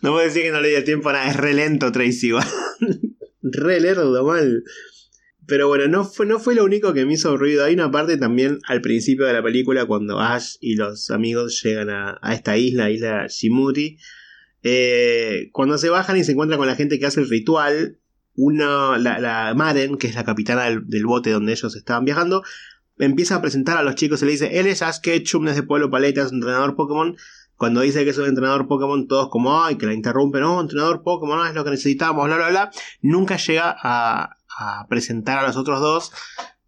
No puedo decir que no le dio tiempo a nada, es re lento Tracy, igual. re lerdo, mal. Pero bueno, no fue, no fue lo único que me hizo ruido. Hay una parte también al principio de la película cuando Ash y los amigos llegan a, esta isla, isla Shimuri. Eh, cuando se bajan y se encuentran con la gente que hace el ritual, una, la, Maren, que es la capitana del, bote donde ellos estaban viajando, empieza a presentar a los chicos y le dice, él es Ash Ketchum, de Pueblo Paleta, es un entrenador Pokémon. Cuando dice que es un entrenador Pokémon, todos como, ay, que la interrumpen, no, entrenador Pokémon, no es lo que necesitamos, bla, bla, bla. Nunca llega a, a presentar a los otros dos.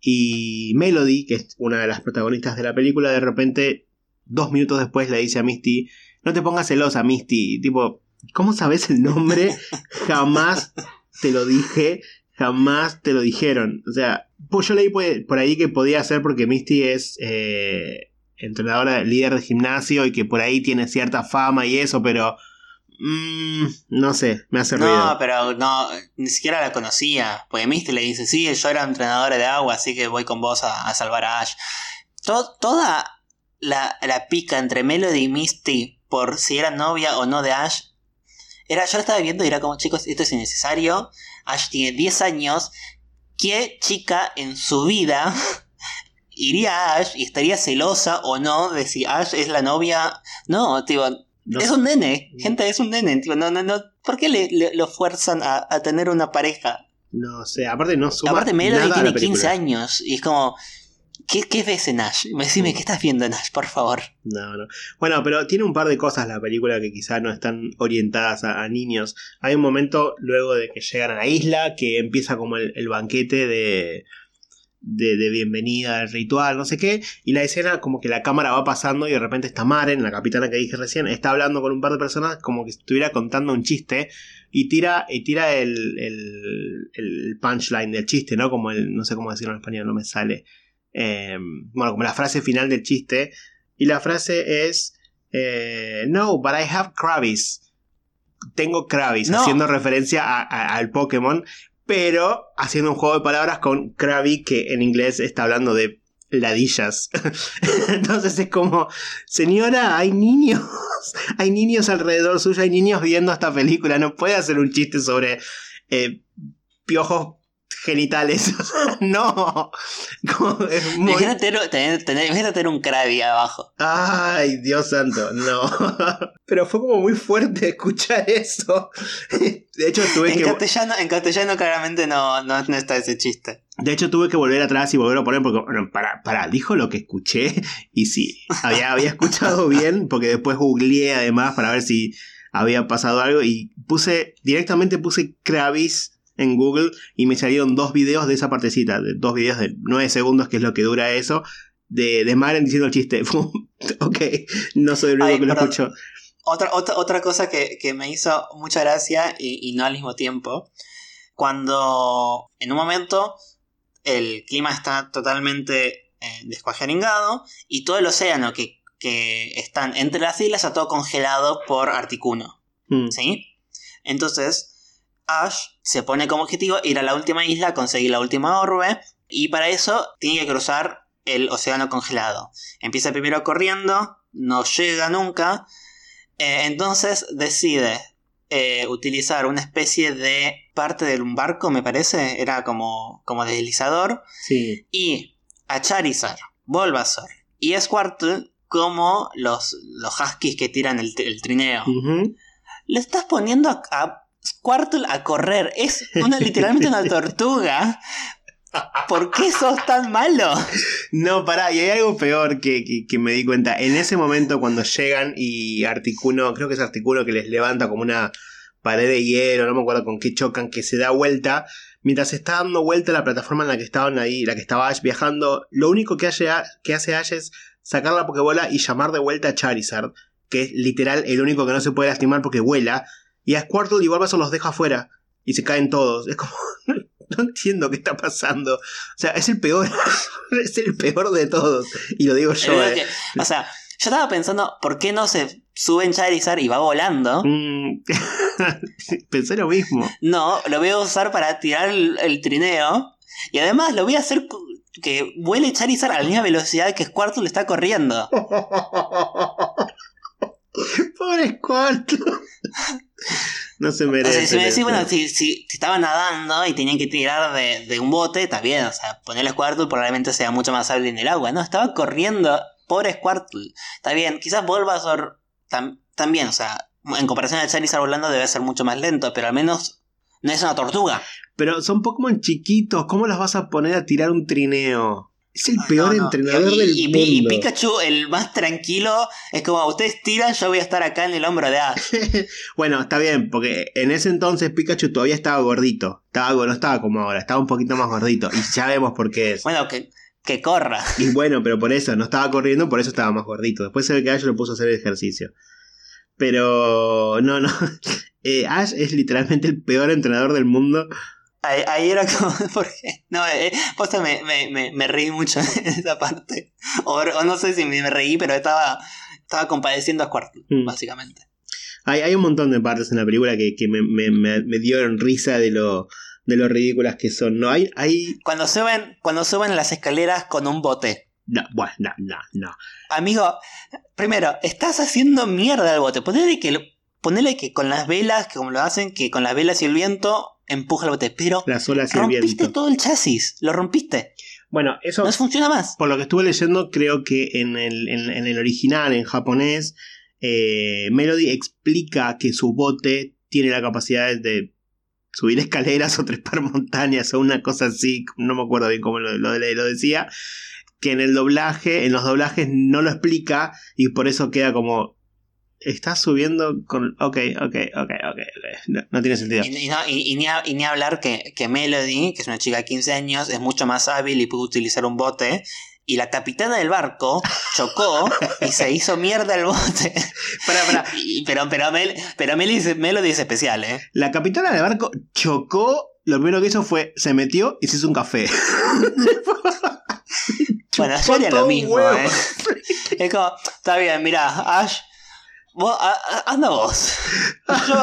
Y Melody, que es una de las protagonistas de la película, de repente, dos minutos después le dice a Misty, no te pongas celosa, Misty. Tipo, ¿cómo sabes el nombre? Jamás te lo dije, jamás te lo dijeron. O sea, pues yo leí por ahí que podía ser porque Misty es eh, entrenadora, líder de gimnasio y que por ahí tiene cierta fama y eso, pero... Mm, no sé, me hace ruido. No, pero no, ni siquiera la conocía. Porque Misty le dice, sí, yo era entrenadora de agua, así que voy con vos a, salvar a Ash. toda la, la, pica entre Melody y Misty por si era novia o no de Ash. Era, yo la estaba viendo y era como, chicos, esto es innecesario. Ash tiene 10 años. ¿Qué chica en su vida iría a Ash y estaría celosa o no de si Ash es la novia? No, tío, es un nene, gente, es un nene. Tío, no, no, no. ¿Por qué le, lo fuerzan a, a, tener una pareja? No sé, aparte no suma Aparte Melody tiene 15 años y es como... ¿Qué, ¿Qué, ves en Ash? Decime, ¿qué estás viendo en Ash, por favor? No, no. Bueno, pero tiene un par de cosas la película que quizá no están orientadas a, niños. Hay un momento luego de que llegan a la isla que empieza como el banquete de, de, bienvenida al ritual, no sé qué, y la escena como que la cámara va pasando y de repente está Maren, la capitana que dije recién, está hablando con un par de personas como que estuviera contando un chiste y tira, y tira el, el, punchline del chiste, ¿no? Como el, no sé cómo decirlo en español, no me sale. Em, bueno, como la frase final del chiste, y la frase es, eh, no, but I have Kravis tengo Kravis, haciendo referencia al Pokémon, pero haciendo un juego de palabras con Krabby, que en inglés está hablando de ladillas. Entonces es como, señora, hay niños, hay niños alrededor suyo, hay niños viendo esta película, no puede hacer un chiste sobre eh, piojos genitales. no. imagínate, tener, un Krabby abajo. Ay, Dios santo, no. Pero fue como muy fuerte escuchar eso. De hecho, tuve en que. Castellano, en castellano claramente no, no, está ese chiste. De hecho, tuve que volver atrás y volver a poner porque, bueno, para, para, dijo lo que escuché. Y sí, había, había escuchado bien, porque después googleé además para ver si había pasado algo. Y puse, directamente puse Kravis en Google y me salieron dos videos de esa partecita, de dos videos de 9 segundos, que es lo que dura eso, de, de Maren diciendo el chiste. ok, no soy el único que lo escuchó. Otra, otra, otra cosa que, me hizo mucha gracia y, no al mismo tiempo, cuando en un momento el clima está totalmente eh, descuajeringado y todo el océano que, que están entre las islas está todo congelado por Articuno. Mm. ¿Sí? Entonces, Ash se pone como objetivo ir a la última isla, conseguir la última orbe, y para eso tiene que cruzar el océano congelado. Empieza primero corriendo, no llega nunca, eh, entonces decide eh, utilizar una especie de parte de un barco, me parece, era como, como deslizador, sí. y a Charizard, Bulbasaur y Squirtle como los, los huskies que tiran el, trineo. Le estás poniendo a Squirtle a correr. Es una, literalmente una tortuga. ¿Por qué sos tan malo? No, pará, y hay algo peor que, me di cuenta. En ese momento, cuando llegan y Articuno, creo que es Articuno que les levanta como una pared de hielo, no me acuerdo con qué chocan, que se da vuelta. Mientras está dando vuelta la plataforma en la que estaban ahí, la que estaba Ash viajando, lo único que hace, que hace Ash es sacar la Pokébola y llamar de vuelta a Charizard, que es literal el único que no se puede lastimar porque vuela. Y a Squirtle y Bulbasaur los deja afuera. Y se caen todos. Es como. no entiendo qué está pasando. O sea, es el peor. es el peor de todos. Y lo digo yo. Eh. o sea, yo estaba pensando, ¿por qué no se sube en Charizard y va volando? Mm, pensé lo mismo. No, lo voy a usar para tirar el, trineo. Y además lo voy a hacer que vuele Charizard a la misma velocidad que Squirtle está corriendo. Pobre Squirtle. no se merece. si me decís, bueno, si, si, estaban nadando y tenían que tirar de, un bote, está bien. O sea, ponerle Squirtle probablemente sea mucho más hábil en el agua. No, estaba corriendo. Pobre Squirtle. Está bien, quizás Bulbasaur también, o sea, en comparación a Charizard volando debe ser mucho más lento, pero al menos no es una tortuga. Pero son Pokémon chiquitos, ¿cómo las vas a poner a tirar un trineo? Es el peor No, no. entrenador Y- del y, mundo. y Pikachu, el más tranquilo, es como ustedes tiran, yo voy a estar acá en el hombro de Ash. bueno, está bien, porque en ese entonces Pikachu todavía estaba gordito. Estaba, no estaba como ahora, estaba un poquito más gordito. Y ya vemos por qué es. Bueno, que, que corra. Y bueno, pero por eso, no estaba corriendo, por eso estaba más gordito. Después se ve que Ash lo puso a hacer ejercicio. Pero no, no. Eh, Ash es literalmente el peor entrenador del mundo. Ahí, ahí era como. Porque, no, eh, posta me, me, me, me reí mucho en esa parte. O, o no sé si me, reí, pero estaba, estaba compadeciendo a Squirtle, Mm. básicamente. Hay, hay un montón de partes en la película que, que me, me, me- dieron risa de lo, de lo ridículas que son. No, hay, hay. Cuando suben, cuando suben las escaleras con un bote. No, bueno, no, no, no. Amigo, primero, estás haciendo mierda al bote. Ponele que, lo- ponele que con las velas, que como lo hacen, que con las velas y el viento empuja el bote. Pero Las olas y el rompiste viento. todo el chasis. Lo rompiste. Bueno, eso. No funciona más. Por lo que estuve leyendo, creo que en el, en, en el original, en japonés, eh, Melody explica que su bote tiene la capacidad de subir escaleras o trepar montañas o una cosa así, no me acuerdo bien cómo lo, lo- lo decía, que en el doblaje, en los doblajes no lo explica y por eso queda como... Estás subiendo con... Ok, ok, ok, ok. No, no tiene sentido. Y, y no- y- y ni, a- ni hablar que, que Melody, que es una chica de 15 años, es mucho más hábil y puede utilizar un bote. Y la capitana del barco chocó y se hizo mierda el bote. Pará, pero pero, Mel, pero Melody, es- Melody es especial, ¿eh? La capitana del barco chocó, lo primero que hizo fue, se metió y se hizo un café. Bueno, yo haría lo mismo. ¿eh? Es como, está bien, mira, Ash, vos, anda vos. Yo,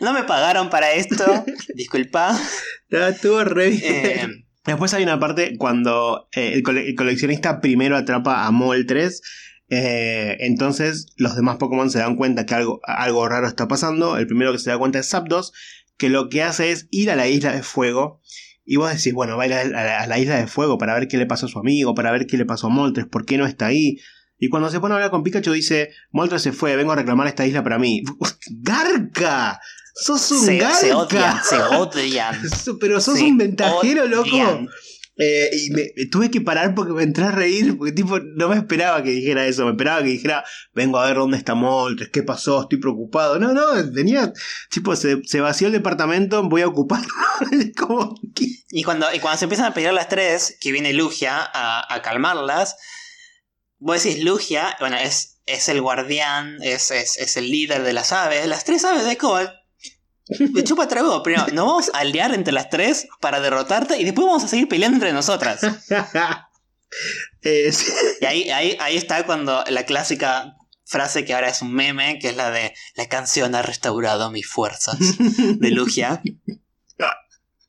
no me pagaron para esto, disculpa. No, estuvo re bien. Eh, Después hay una parte cuando eh, el, cole- el coleccionista primero atrapa a Moltres. eh, entonces los demás Pokémon se dan cuenta que algo, algo raro está pasando. El primero que se da cuenta es Zapdos, que lo que hace es ir a la isla de fuego. Y vos decís, bueno, va a ir a la, a la isla de fuego para ver qué le pasó a su amigo, para ver qué le pasó a Moltres, por qué no está ahí. Y cuando se pone a hablar con Pikachu dice, Moltres se fue, vengo a reclamar esta isla para mí. ¡Garca! ¡Sos un se, garca! se odian, se odian. Pero sos Se un ventajero, loco. Eh, y me, me tuve que parar porque me entré a reír, porque tipo, no me esperaba que dijera eso, me esperaba que dijera, vengo a ver dónde está Moltres, qué pasó, estoy preocupado. No, no, tenía, tipo, se, se vació el departamento, voy a ocuparlo. Y cuando, y cuando se empiezan a pelear las tres, que viene Lugia a, a calmarlas, vos decís Lugia, bueno, es, es el guardián, es, es, es el líder de las aves. Las tres aves es como. Me chupa trago. Primero, nos vamos a aliar entre las tres para derrotarte y después vamos a seguir peleando entre nosotras. Eh, sí. Y ahí, ahí, ahí está cuando la clásica frase que ahora es un meme, que es la de la canción ha restaurado mis fuerzas de Lugia.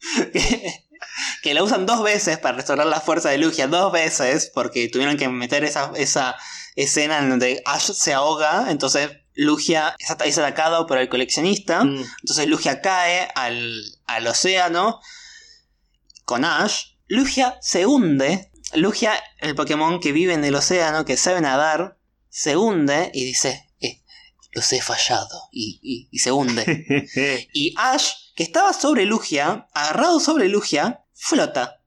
que, la usan dos veces para restaurar la fuerza de Lugia, dos veces, porque tuvieron que meter esa, esa escena en donde Ash se ahoga, entonces Lugia es, at- es atacado por el coleccionista, Mm. entonces Lugia cae al, al océano con Ash, Lugia se hunde, Lugia, el Pokémon que vive en el océano, que sabe nadar, se hunde y dice, eh, los he fallado, y, y- y se hunde. Y Ash, que estaba sobre Lugia, agarrado sobre Lugia, flota.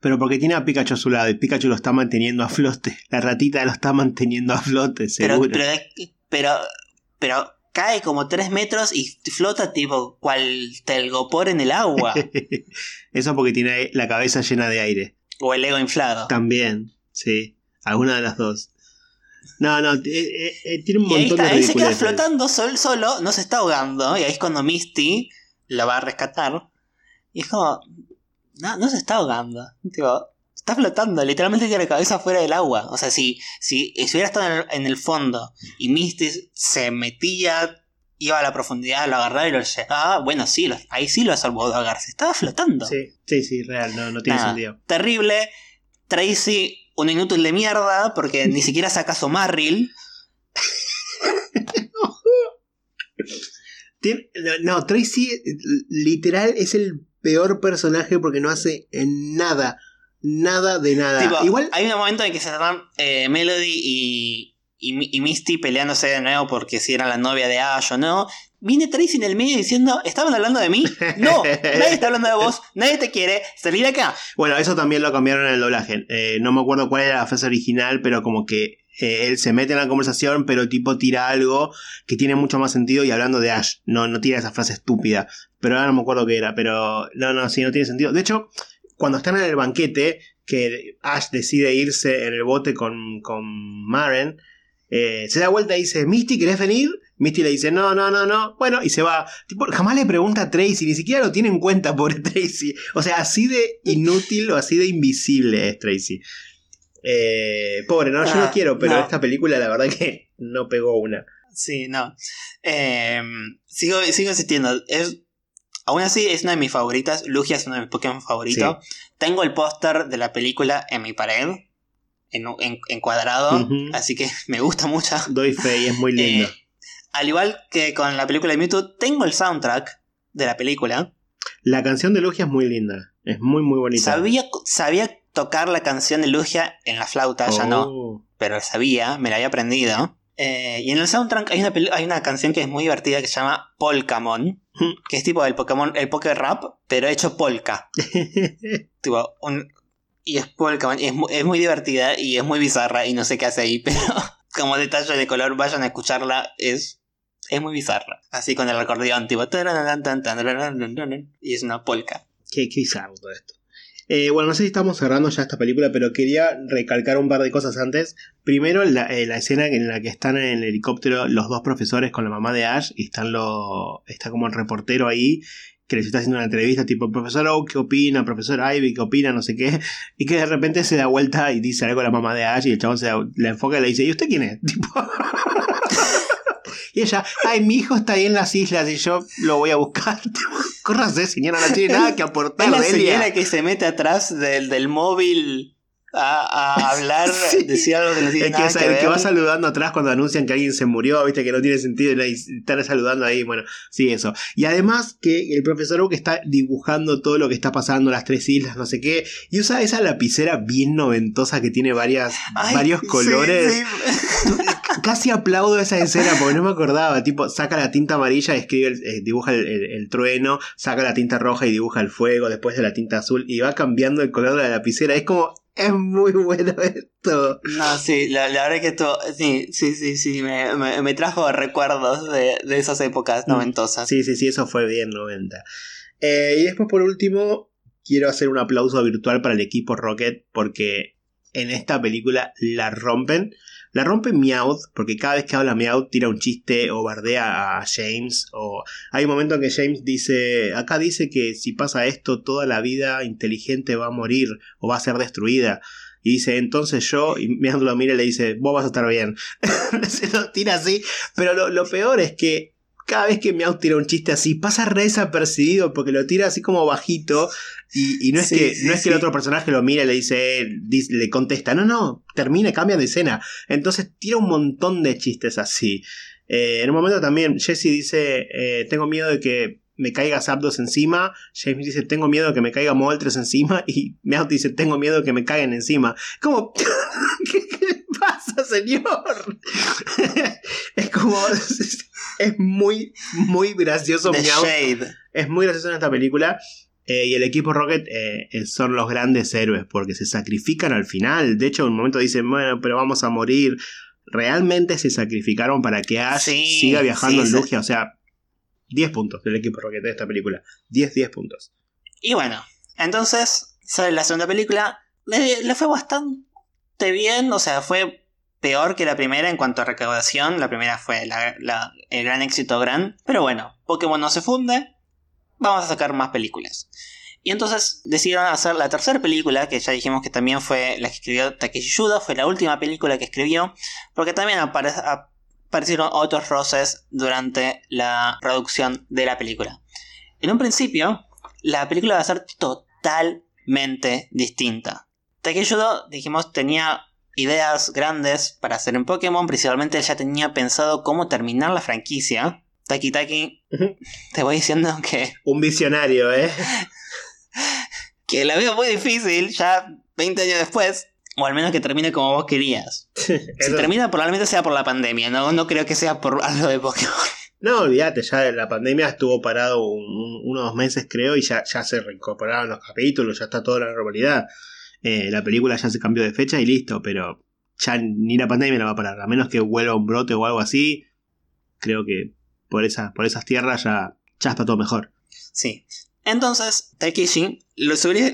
Pero porque tiene a Pikachu a su lado y Pikachu lo está manteniendo a flote. La ratita lo está manteniendo a flote, Pero, seguro. pero, pero, pero cae como 3 metros y flota tipo cual telgopor en el agua. Eso porque tiene la cabeza llena de aire. o el ego inflado. También, sí. Alguna de las dos. No, no, eh, eh, eh, tiene un Y ahí, montón está, de ahí se queda flotando sol, solo, no se está ahogando. Y ahí es cuando Misty lo va a rescatar. Y es como, no, no se está ahogando. Tipo, está flotando, literalmente tiene la cabeza fuera del agua. O sea, si, si, si hubiera estado en el, en el fondo y Misty se metía, iba a la profundidad, lo agarraba y lo llevaba, bueno, sí, lo- ahí sí lo salvó de ahogarse. Estaba flotando. Sí, sí, sí, real, no, no tiene Nada, sentido. Terrible. Tracy, un inútil de mierda, porque ni siquiera saca su Marril. No, Tracy eh, literal es el peor personaje porque no hace nada. Nada de nada. Tipo, Igual, hay un momento en que se están eh, Melody y, y, Mi- y Misty peleándose de nuevo porque si era la novia de Ash o no. viene Tracy en el medio diciendo, ¿estaban hablando de mí? No, nadie está hablando de vos, nadie te quiere, salir de acá. Bueno, eso también lo cambiaron en el doblaje. Eh, no me acuerdo cuál era la frase original, pero como que eh, él se mete en la conversación, pero tipo tira algo que tiene mucho más sentido y hablando de Ash. No, no tira esa frase estúpida. Pero ahora no me acuerdo qué era, pero no, no, sí, no tiene sentido. De hecho, cuando están en el banquete, que Ash decide irse en el bote con, con Maren, eh, se da vuelta y dice, Misty, ¿querés venir? Misty le dice, no, no, no, no. Bueno, y se va. Tipo, jamás le pregunta a Tracy, ni siquiera lo tiene en cuenta, pobre Tracy. O sea, así de inútil o así de invisible es Tracy. Eh, pobre, no, yo no Ah, quiero, pero no. esta película la verdad que no pegó una. Sí, no. Eh, sigo, sigo insistiendo. Es, aún así, es una de mis favoritas. Lugia es uno de mis Pokémon favoritos. Tengo el póster de la película en mi pared. En, en- encuadrado. Ujú. Así que me gusta mucho. Doy fe y es muy lindo. Eh, al igual que con la película de Mewtwo, tengo el soundtrack de la película. La canción de Lugia es muy linda. Es muy, muy bonita. Sabía, sabía tocar la canción de Lugia en la flauta, ya no. Oh. pero sabía, me la había aprendido. Eh, y en el soundtrack hay una, hay una canción que es muy divertida que se llama Polkamon, que es tipo el Pokémon, el Poké Rap, pero hecho polka. tipo, un- y es Polkamon, y es, es muy divertida y es muy bizarra y no sé qué hace ahí, pero como detalle de color, vayan a escucharla, es, es muy bizarra. Así con el acordeón, tipo, y es una polka. Qué, qué bizarro todo esto. Eh, bueno, no sé si estamos cerrando ya esta película, pero quería recalcar un par de cosas antes. Primero, la, eh, la escena en la que están en el helicóptero los dos profesores con la mamá de Ash y están lo, está como el reportero ahí que les está haciendo una entrevista tipo, profesor Oak, ¿qué opina? Profesor Ivy, ¿qué opina? No sé qué. Y que de repente se da vuelta y dice algo a la mamá de Ash y el chabón se da- la enfoca y le dice, ¿y usted quién es? Tipo... y ella, ay, mi hijo está ahí en las islas y yo lo voy a buscar. Córrase, señora, no tiene nada que aportar. Es la Delia". señora que se mete atrás del, del móvil a, a hablar, Sí. decir algo que no tiene El que, nada sa- que el ver. que va saludando atrás cuando anuncian que alguien se murió, viste que no tiene sentido y están saludando ahí, bueno, sí, eso. Y además que el profesor Oak está dibujando todo lo que está pasando, las tres islas, no sé qué, y usa esa lapicera bien noventosa que tiene varias, Ay, varios sí, colores. sí. Casi aplaudo esa escena porque no me acordaba. Tipo, saca la tinta amarilla y escribe, el- eh, dibuja el, el- el trueno, saca la tinta roja y dibuja el fuego, después de la tinta azul y va cambiando el color de la lapicera. Es como, es muy bueno esto. No, sí, la, la verdad que esto, sí, sí, sí, sí, me, me, me trajo recuerdos de, de esas épocas Mm, noventosas. Sí, sí, sí, eso fue bien 90. Eh, y después, por último, quiero hacer un aplauso virtual para el equipo Rocket porque en esta película la rompen. La rompe Meowth, porque cada vez que habla Meowth tira un chiste o bardea a James. O hay un momento en que James dice, acá dice que si pasa esto, toda la vida inteligente va a morir o va a ser destruida. Y dice, entonces yo, y Meowth lo mira y le dice, vos vas a estar bien. Se lo tira así. Pero lo, lo peor es que cada vez que Meowth tira un chiste así, pasa re desapercibido porque lo tira así como bajito. Y, y no es, Sí, que, sí, no es que el otro personaje lo mira y le dice, dice- le contesta, no, no, termina, cambia de escena. Entonces tira un montón de chistes así. Eh, en un momento también Jesse dice, eh, tengo miedo de que me caiga Zapdos encima. James dice, tengo miedo de que me caiga Moltres encima. Y Meowth dice, tengo miedo de que me caigan encima. Como, ¿qué, qué le pasa, señor? es como, es muy, muy gracioso The Meowth. Shade. Es muy gracioso en esta película. eh, y el equipo Rocket eh, eh, son los grandes héroes porque se sacrifican al final. De hecho, en un momento dicen, bueno, pero vamos a morir. Realmente se sacrificaron para que Ash Sí, siga viajando sí, en. Lugia. O sea, 10 puntos del equipo Rocket de esta película. 10, 10 puntos. Y bueno, entonces sale la segunda película. Le, le fue bastante bien, o sea, fue peor que la primera en cuanto a recaudación. La primera fue el gran éxito gran. Pero bueno, Pokémon no se funde. Vamos a sacar más películas. Y entonces decidieron hacer la tercera película, que ya dijimos que también fue la que escribió Takeshi Yuda, fue la última película que escribió, porque también apare- aparecieron otros roces durante la producción de la película. En un principio, la película va a ser totalmente distinta. Takeshi Yudo, dijimos, tenía ideas grandes para hacer en Pokémon, principalmente él ya tenía pensado cómo terminar la franquicia. Taki Taki, te voy diciendo que, Un visionario, ¿eh? que la veo muy difícil ya 20 años después, o al menos que termine como vos querías. Si Eso- termina, probablemente sea por la pandemia, no, no creo que sea por algo de Pokémon. No, olvídate, ya la pandemia estuvo parado unos meses, creo, y ya, ya se reincorporaron los capítulos, ya está toda la normalidad. Eh, la película ya se cambió de fecha y listo, pero ya ni la pandemia la va a parar. A menos que vuelva un brote o algo así, creo que por, esa, por esas tierras ya, ya está todo mejor. Sí. Entonces, Takeshi, lo, su idea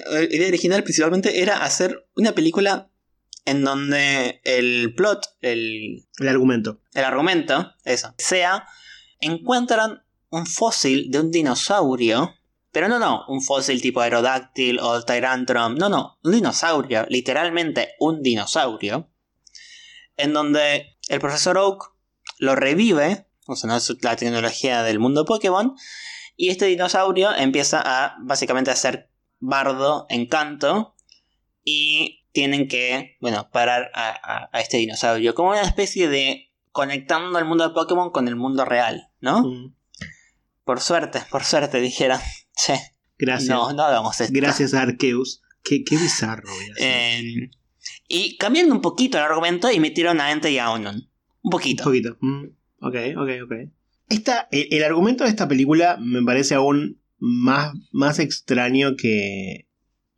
original principalmente era hacer una película en donde el plot, el, el argumento, el argumento, eso, sea, encuentran un fósil de un dinosaurio, pero no, no, un fósil tipo Aerodáctil o Tyrantrum, no, no, un dinosaurio, literalmente un dinosaurio, en donde el profesor Oak lo revive, o sea, no es la tecnología del mundo Pokémon, y este dinosaurio empieza a básicamente a ser bardo, encanto, y tienen que, bueno, parar a, este dinosaurio. Como una especie de conectando el mundo de Pokémon con el mundo real, ¿no? Mm. Por suerte, por suerte, dijera. Che. Gracias. No, no hagamos esto. Gracias a Arceus. Qué, qué bizarro. Eh, y cambiando un poquito el argumento y metieron a Ente y a Onon. Un poquito. Un poquito. Mm, ok, ok, ok. Esta, el, argumento de esta película me parece aún más, más extraño que,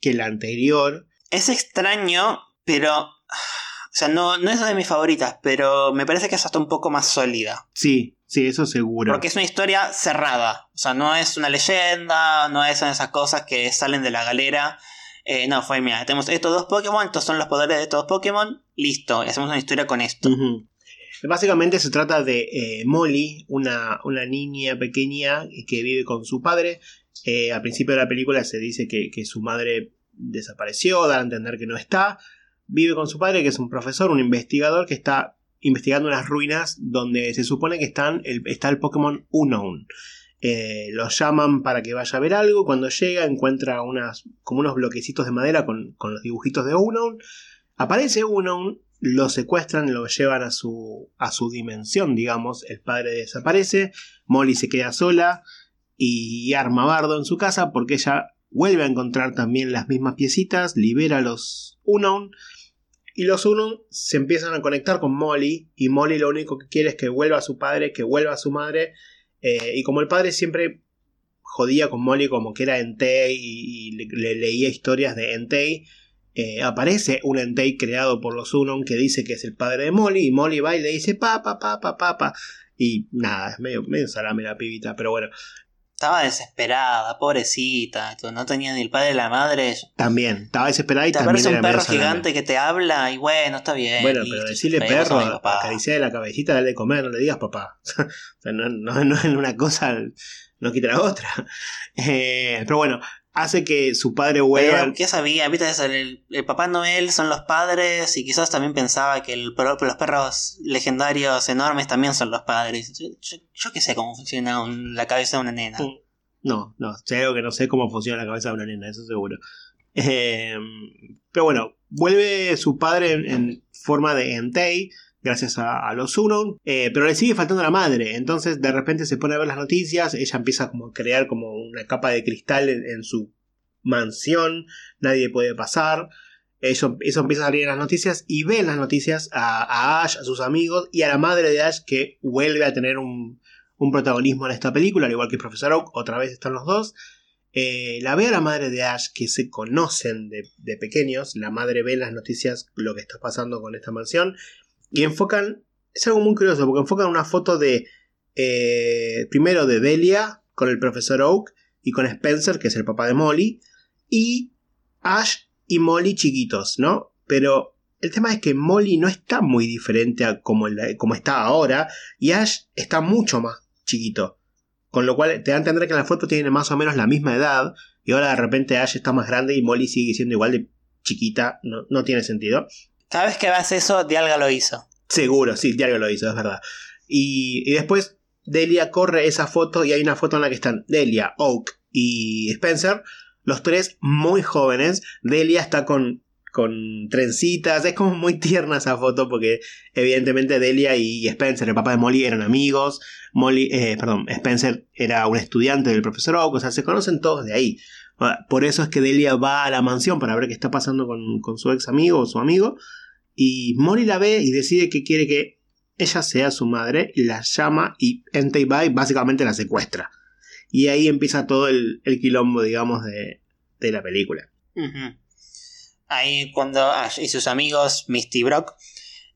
que el anterior. Es extraño, pero. O sea, no, no es de mis favoritas, pero me parece que es hasta un poco más sólida. Sí, sí, eso seguro. Porque es una historia cerrada. O sea, no es una leyenda, no es esas cosas que salen de la galera. Eh, no, fue, mira, tenemos estos dos Pokémon, estos son los poderes de estos Pokémon, listo, hacemos una historia con esto. Básicamente se trata de eh, Molly, una, una, niña pequeña que vive con su padre. Eh, al principio de la película se dice que, su madre desapareció, da a entender que no está. Vive con su padre, que es un profesor, un investigador que está investigando unas ruinas donde se supone que están está el Pokémon Unknown. Eh, los llaman para que vaya a ver algo. Cuando llega, encuentra unas, como unos bloquecitos de madera con, con los dibujitos de Unknown. Aparece Unknown lo secuestran, lo llevan a su, a su dimensión, digamos, el padre desaparece, Molly se queda sola y arma bardo en su casa porque ella vuelve a encontrar también las mismas piecitas, libera a los Unknown y los Unknown se empiezan a conectar con Molly y Molly lo único que quiere es que vuelva a su padre, que vuelva a su madre eh, y como el padre siempre jodía con Molly como que era Entei y, le, leía historias de Entei, eh, aparece un Entei creado por los Unon que dice que es el padre de Molly y Molly va y le dice papá, papá, papá. Y nada, es medio, medio salame la pibita, pero bueno. Estaba desesperada, pobrecita, no tenía ni el padre ni la madre. También, estaba desesperada y te también un perro gigante que te habla y bueno, está bien. Bueno, pero decirle perro, acariciarle la cabecita, darle de comer, no le digas papá. o sea, no, no, no es una cosa, no quita la otra. Eh, pero bueno, hace que su padre vuelva. ¿Qué sabía? ¿Viste? El, el, Papá Noel son los padres y quizás también pensaba que el, los perros legendarios enormes también son los padres. Yo, qué sé cómo funciona la cabeza de una nena. No, no, algo que no sé cómo funciona la cabeza de una nena, eso seguro. Em, pero bueno, vuelve su padre en, forma de Entei gracias a, los Unknown, eh, pero le sigue faltando la madre, entonces de repente se pone a ver las noticias, ella empieza como a crear como una capa de cristal en, su mansión, nadie puede pasar, eso, eso, empieza a salir en las noticias y ve en las noticias a, Ash, a sus amigos y a la madre de Ash que vuelve a tener un, protagonismo en esta película, al igual que el profesor Oak, otra vez están los dos. Eh, la ve a la madre de Ash que se conocen de, de, pequeños, la madre ve en las noticias lo que está pasando con esta mansión y enfocan, es algo muy curioso, porque enfocan una foto de, eh, primero de Delia con el profesor Oak y con Spencer, que es el papá de Molly, y Ash y Molly chiquitos, ¿no? Pero el tema es que Molly no está muy diferente a como, como está ahora, y Ash está mucho más chiquito. Con lo cual te da a entender que la foto tiene más o menos la misma edad, y ahora de repente Ash está más grande y Molly sigue siendo igual de chiquita, no, no tiene sentido. Cada vez que vas eso, Dialga lo hizo. Seguro, sí, Dialga lo hizo, es verdad. Y, después Delia corre esa foto y hay una foto en la que están Delia, Oak y Spencer, los tres muy jóvenes. Delia está con, con trencitas, es como muy tierna esa foto porque evidentemente Delia y Spencer, el papá de Molly, eran amigos. Molly, eh, perdón, Spencer era un estudiante del profesor Oak, o sea, se conocen todos de ahí. Por eso es que Delia va a la mansión para ver qué está pasando con, con su ex amigo o su amigo. Y Molly la ve y decide que quiere que ella sea su madre, la llama y Entei y básicamente la secuestra. Y ahí empieza todo el, quilombo, digamos, de, la película. Ahí cuando Ash y sus amigos Misty Brock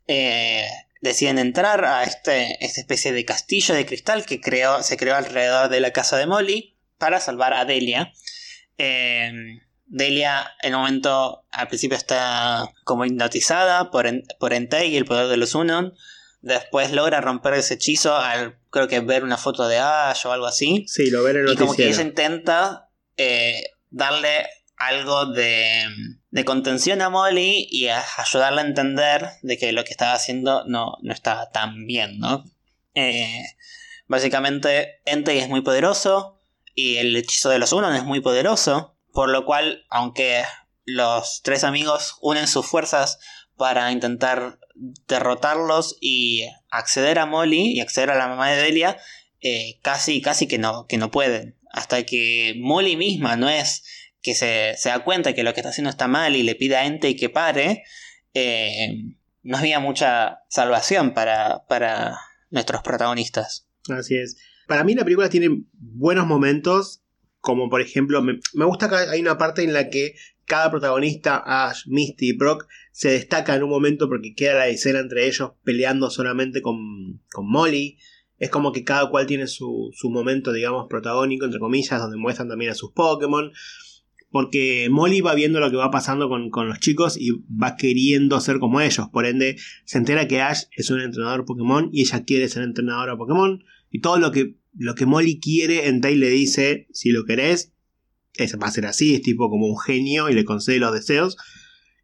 eh, deciden entrar a este, esta especie de castillo de cristal que creó, se creó alrededor de la casa de Molly para salvar a Delia. Eh, Delia en el momento al principio está como hipnotizada por, por Entei y el poder de los Unon. Después logra romper ese hechizo al creo que ver una foto de Ash o algo así. Sí, lo ver en Y como que ella intenta eh, darle algo de, de, contención a Molly y ayudarla a entender de que lo que estaba haciendo no, no estaba tan bien, ¿no? Eh, básicamente, Entei es muy poderoso y el hechizo de los Unon es muy poderoso. Por lo cual, aunque los tres amigos unen sus fuerzas para intentar derrotarlos y acceder a Molly y acceder a la mamá de Delia, eh, casi, casi que no, que no pueden. Hasta que Molly misma no es que se, da cuenta que lo que está haciendo está mal y le pide a Ente que pare, eh, no había mucha salvación para, para nuestros protagonistas. Así es. Para mí la película tiene buenos momentos como por ejemplo, me, gusta que hay una parte en la que cada protagonista, Ash, Misty y Brock, se destaca en un momento porque queda la escena entre ellos peleando solamente con, con Molly. Es como que cada cual tiene su, su momento, digamos, protagónico, entre comillas, donde muestran también a sus Pokémon. Porque Molly va viendo lo que va pasando con, con, los chicos y va queriendo ser como ellos. Por ende, se entera que Ash es un entrenador Pokémon y ella quiere ser entrenadora Pokémon. Y todo lo que lo que Molly quiere, Entei le dice, si lo querés, es, va a ser así, es tipo como un genio y le concede los deseos.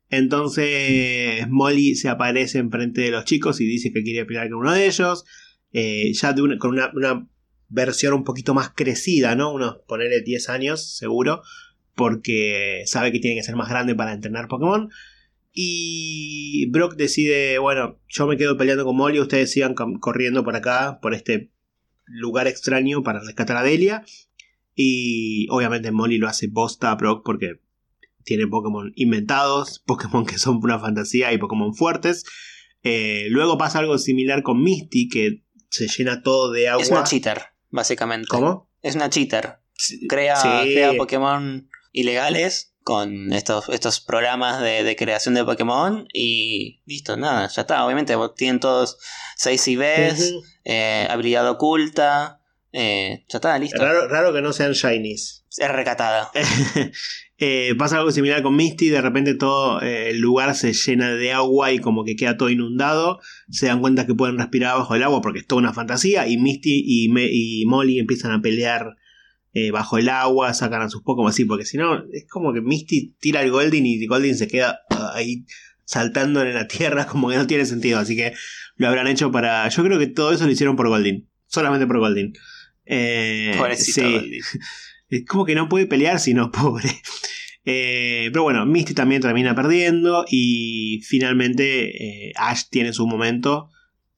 Entonces Molly se aparece enfrente de los chicos y dice que quiere pelear con uno de ellos. Eh, ya con una, versión un poquito más crecida, ¿no? Unos, ponerle 10 años, seguro. Porque sabe que tiene que ser más grande para entrenar Pokémon. Y Brock decide, bueno, yo me quedo peleando con Molly, ustedes sigan corriendo por acá, por este lugar extraño para rescatar a Delia. Y obviamente Molly lo hace posta a Brock porque tiene Pokémon inventados, Pokémon que son una fantasía y Pokémon fuertes. Eh, luego pasa algo similar con Misty, que se llena todo de agua. Es una cheater, básicamente. ¿Cómo? Es una cheater. Crea, crea Pokémon ilegales con estos, estos programas de, creación de Pokémon y listo, nada, ya está. Obviamente tienen todos 6 IVs, eh, habilidad oculta, eh, ya está, listo. Raro, que no sean shinies. Es recatada. Eh, pasa algo similar con Misty, de repente todo el lugar se llena de agua y como que queda todo inundado. Se dan cuenta que pueden respirar bajo el agua porque es toda una fantasía. Y Misty y, y Molly empiezan a pelear eh, bajo el agua, sacan a sus Pokémon así, porque si no, es como que Misty tira el Goldin y Goldin se queda ah, ahí saltando en la tierra, como que no tiene sentido, así que lo habrán hecho para... Yo creo que todo eso lo hicieron por Goldin, solamente por Goldin. Eh, sí. Es como que no puede pelear si no, pobre. Eh, pero bueno, Misty también termina perdiendo y finalmente eh, Ash tiene su momento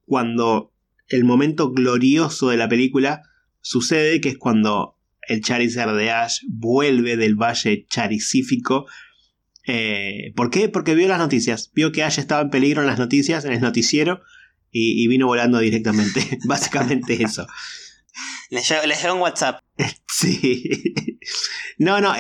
cuando el momento glorioso de la película sucede, que es cuando el Charizard de Ash vuelve del valle charizífico. Eh, ¿Por qué? Porque vio las noticias. Vio que Ash estaba en peligro en las noticias, en el noticiero, y, vino volando directamente. Básicamente eso. Le llegó, un WhatsApp. sí. No, no,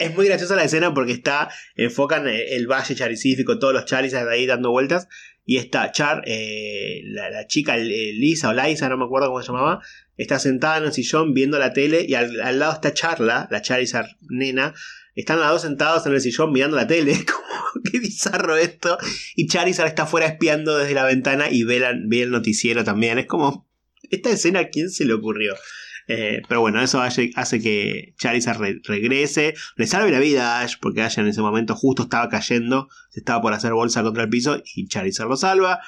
es muy graciosa la escena porque está, enfocan el, valle charizífico, todos los Charizards ahí dando vueltas, y está Char, eh, la, chica Lisa o Liza, no me acuerdo cómo se llamaba, está sentada en el sillón viendo la tele y al, lado está Charla, la Charizard nena. Están las dos sentados en el sillón mirando la tele. Como, qué bizarro esto. Y Charizard está afuera espiando desde la ventana y ve, el noticiero también. Es como, esta escena, ¿a quién se le ocurrió? Eh, pero bueno, eso hace, que Charizard regrese, le salve la vida a Ash, porque Ash en ese momento justo estaba cayendo, se estaba por hacer bolsa contra el piso y Charizard lo salva.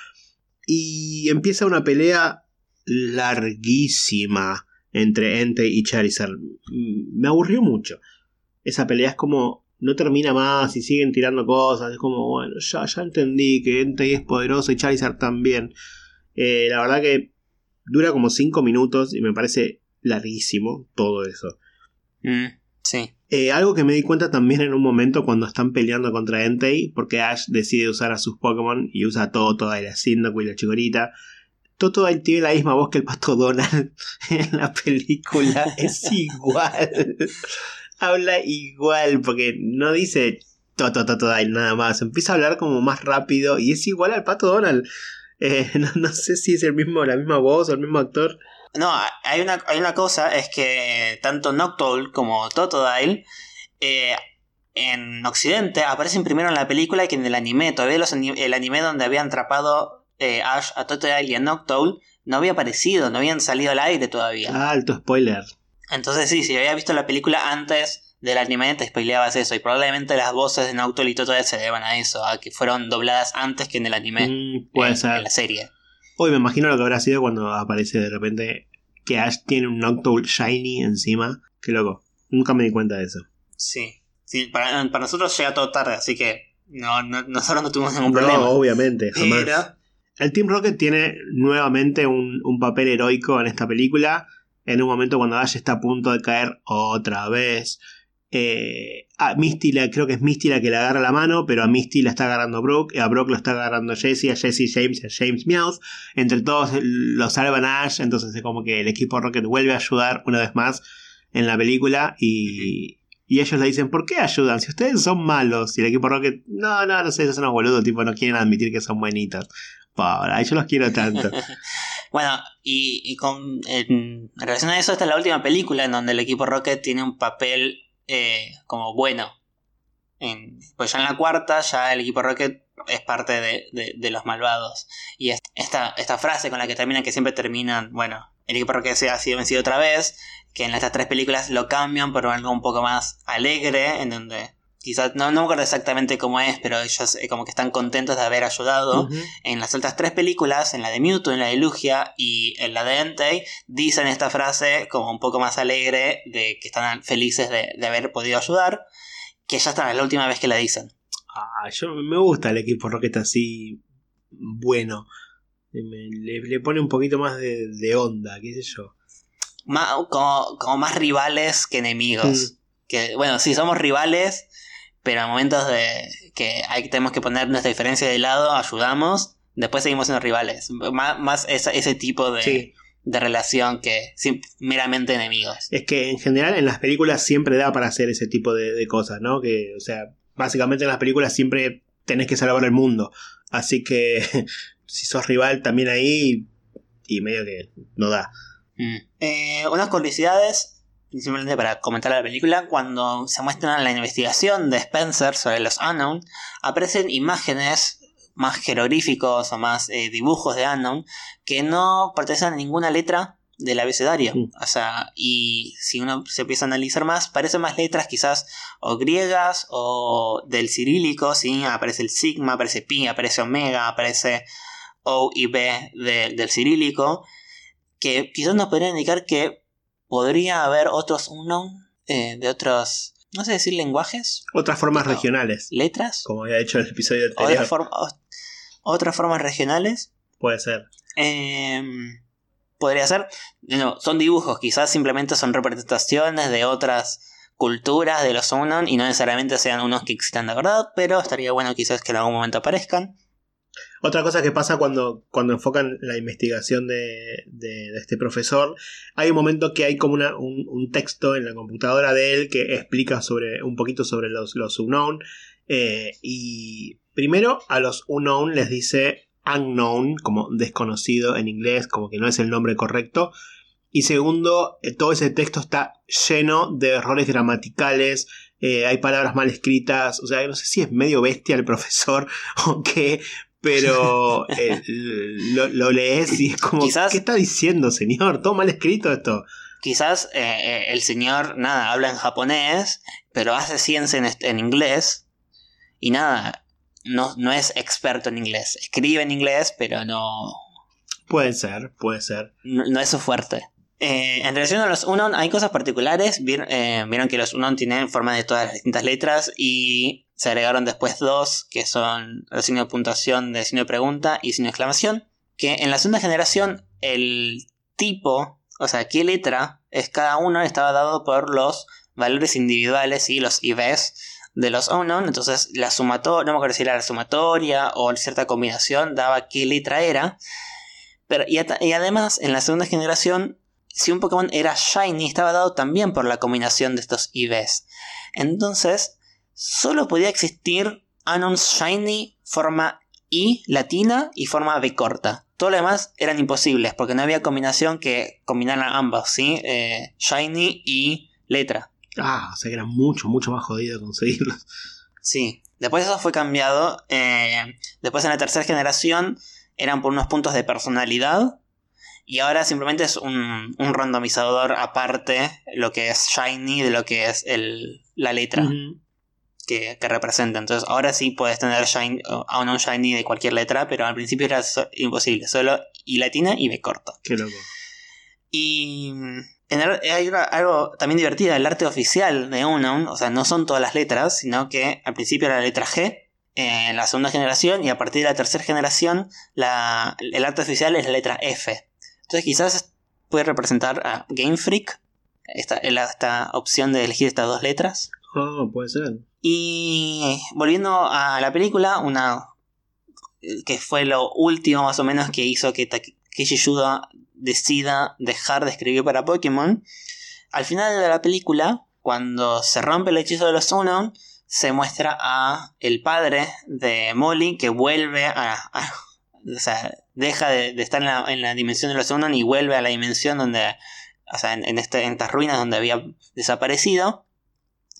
Y empieza una pelea larguísima entre Ente y Charizard. Me aburrió mucho. Esa pelea es como. No termina más y siguen tirando cosas. Es como, bueno, ya, ya entendí que Entei es poderoso y Charizard también. Eh, la verdad que dura como 5 minutos y me parece larguísimo todo eso. Mm, sí. Eh, algo que me di cuenta también en un momento cuando están peleando contra Entei, porque Ash decide usar a sus Pokémon y usa a Toto, y la Cyndaquil y la Chikorita. Toto tiene la misma voz que el pato Donald en la película. es igual. Habla igual, porque no dice Toto, Toto, nada más. Empieza a hablar como más rápido y es igual al pato Donald. Eh, no, sé si es el mismo, la misma voz o el mismo actor. No, hay una, hay una cosa, es que tanto Noctowl como Totodile eh, en Occidente aparecen primero en la película que en el anime. Todavía los, el anime donde habían atrapado eh, Ash a Totodile y a Noctowl no había aparecido, no habían salido al aire todavía. Ah, alto spoiler. Entonces sí, si había visto la película antes del anime te spoileabas eso y probablemente las voces de Noctowl y Totodile se deban a eso, a que fueron dobladas antes que en el anime. Mm, puede ser. En la serie. Hoy me imagino lo que habrá sido cuando aparece de repente que Ash tiene un Noctowl shiny encima. Qué loco. Nunca me di cuenta de eso. Sí. sí para, nosotros llega todo tarde, así que no, nosotros no tuvimos ningún problema. No, obviamente, jamás. El Team Rocket tiene nuevamente un, un papel heroico en esta película. En un momento cuando Ash está a punto de caer otra vez. Eh, a Misty creo que es Misty la que le agarra la mano, pero a Misty la está agarrando Brooke, a Brooke lo está agarrando Jesse, a Jesse James a James Meowth. Entre todos lo salvan Ash, entonces es como que el equipo Rocket vuelve a ayudar una vez más en la película y, y ellos le dicen, ¿por qué ayudan? Si ustedes son malos. Y el equipo Rocket, no, no, no sé, son unos boludos, tipo, no quieren admitir que son buenitos. Pobre, yo los quiero tanto. bueno, y, con, en relación a eso, esta es la última película en donde el equipo Rocket tiene un papel eh, como bueno. pues ya en la cuarta, ya el equipo Rocket es parte de, los malvados. Y esta, esta frase con la que terminan, que siempre terminan, bueno, el equipo Rocket se ha sido vencido otra vez, que en estas tres películas lo cambian por algo un poco más alegre, en donde quizás, no, no me acuerdo exactamente cómo es, pero ellos eh, como que están contentos de haber ayudado. En las otras tres películas, en la de Mewtwo, en la de Lugia y en la de Entei, dicen esta frase como un poco más alegre de que están felices de, haber podido ayudar, que ya está, es la última vez que la dicen. Ah, yo me gusta el equipo Rocket así bueno. le, pone un poquito más de, onda, qué sé yo. como, más rivales que enemigos. Mm. Que, bueno, sí, somos rivales, pero en momentos de que hay, tenemos que poner nuestra diferencia de lado, ayudamos, después seguimos siendo rivales. más ese tipo de, de relación que meramente enemigos. Es que en general en las películas siempre da para hacer ese tipo de, cosas, ¿no? Que, o sea, básicamente en las películas siempre tenés que salvar el mundo. Así que si sos rival también ahí, y medio que no da. Mm. Eh, unas curiosidades simplemente para comentar la película, cuando se muestra la investigación de Spencer sobre los Unknown, aparecen imágenes más jeroglíficos o más eh, dibujos de Unknown que no pertenecen a ninguna letra del abecedario. Mm. O sea, y si uno se empieza a analizar más, parecen más letras quizás o griegas o del cirílico, ¿sí? Aparece el sigma, aparece pi, aparece omega, aparece O y B del cirílico, que quizás nos podrían indicar que podría haber otros unknown eh, de otros, no sé decir lenguajes. Otras formas regionales. Letras. Como había hecho en el episodio anterior. otras formas regionales. Puede ser. Em, podría ser. No, son dibujos, quizás simplemente son representaciones de otras culturas de los unknown y no necesariamente sean unos que existan de verdad, pero estaría bueno quizás que en algún momento aparezcan. Otra cosa que pasa cuando, cuando enfocan la investigación de, este profesor, hay un momento que hay como un, texto en la computadora de él que explica sobre, un poquito sobre los, los unknown. Eh, y primero a los unknown les dice unknown, como desconocido en inglés, como que no es el nombre correcto. Y segundo, eh, todo ese texto está lleno de errores gramaticales, eh, hay palabras mal escritas, o sea, no sé si es medio bestia el profesor o qué, pero eh, lo, lees y es como, ¿qué está diciendo, señor? Todo mal escrito esto. Quizás eh, eh, el señor, nada, habla en japonés, pero hace ciencia en, inglés y nada, no, no es experto en inglés. Escribe en inglés, pero no... Puede ser, puede ser. No, es su fuerte. en relación a los Unon, hay cosas particulares. Vieron, vieron que los Unon tienen forma de todas las distintas letras y se agregaron después dos, que son el signo de puntuación de signo de pregunta y signo de exclamación. Que en la segunda generación el tipo, o sea, qué letra es cada uno, estaba dado por los valores individuales, ¿sí? los IVs de los unknown. Entonces, la sumatoria, no me acuerdo si era la sumatoria o cierta combinación, daba qué letra era. Pero, y, y además, en la segunda generación, si un Pokémon era Shiny, estaba dado también por la combinación de estos IVs. Entonces, solo podía existir Unknown Shiny forma I latina y forma B corta. Todo lo demás eran imposibles porque no había combinación que combinara ambas, ¿sí? Eh, shiny y letra. Ah, o sea que era mucho, mucho más jodido conseguirlo. Sí. Después eso fue cambiado. Eh, después en la tercera generación eran por unos puntos de personalidad. Y ahora simplemente es un, randomizador aparte lo que es Shiny de lo que es el, la letra que, representa. Entonces ahora sí puedes tener shiny, a un shiny de cualquier letra, pero al principio era imposible. Solo I latina y B corta. Qué loco. Y hay algo también divertido, el arte oficial de Unknown, o sea, no son todas las letras, sino que al principio era la letra G, en la segunda generación, y a partir de la tercera generación, la, el arte oficial es la letra F. Entonces quizás puede representar a Game Freak, esta, esta opción de elegir estas dos letras. Oh, puede ser. Y volviendo a la película, una que fue lo último más o menos que hizo que Takeshi decida dejar de escribir para Pokémon. Al final de la película, cuando se rompe el hechizo de los Unknown, se muestra a el padre de Molly que vuelve a... o sea, deja de, estar en la, dimensión de los Unknown y vuelve a la dimensión donde... O sea, en, este, en estas ruinas donde había desaparecido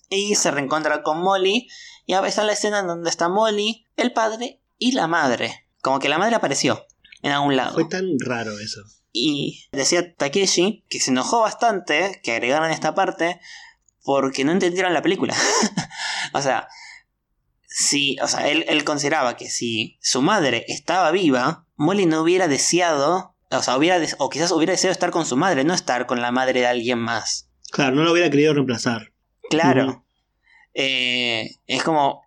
y se reencuentra con Molly y a veces la escena en donde está Molly, el padre y la madre. Como que la madre apareció en algún lado. Fue tan raro eso. Y decía Takeshi que se enojó bastante que agregaran esta parte porque no entendieron la película. o sea, si, o sea, él, él, consideraba que si su madre estaba viva, Molly no hubiera deseado, o sea, hubiera, o quizás hubiera deseado estar con su madre, no estar con la madre de alguien más. Claro, no lo hubiera querido reemplazar. Claro. Eh, es como,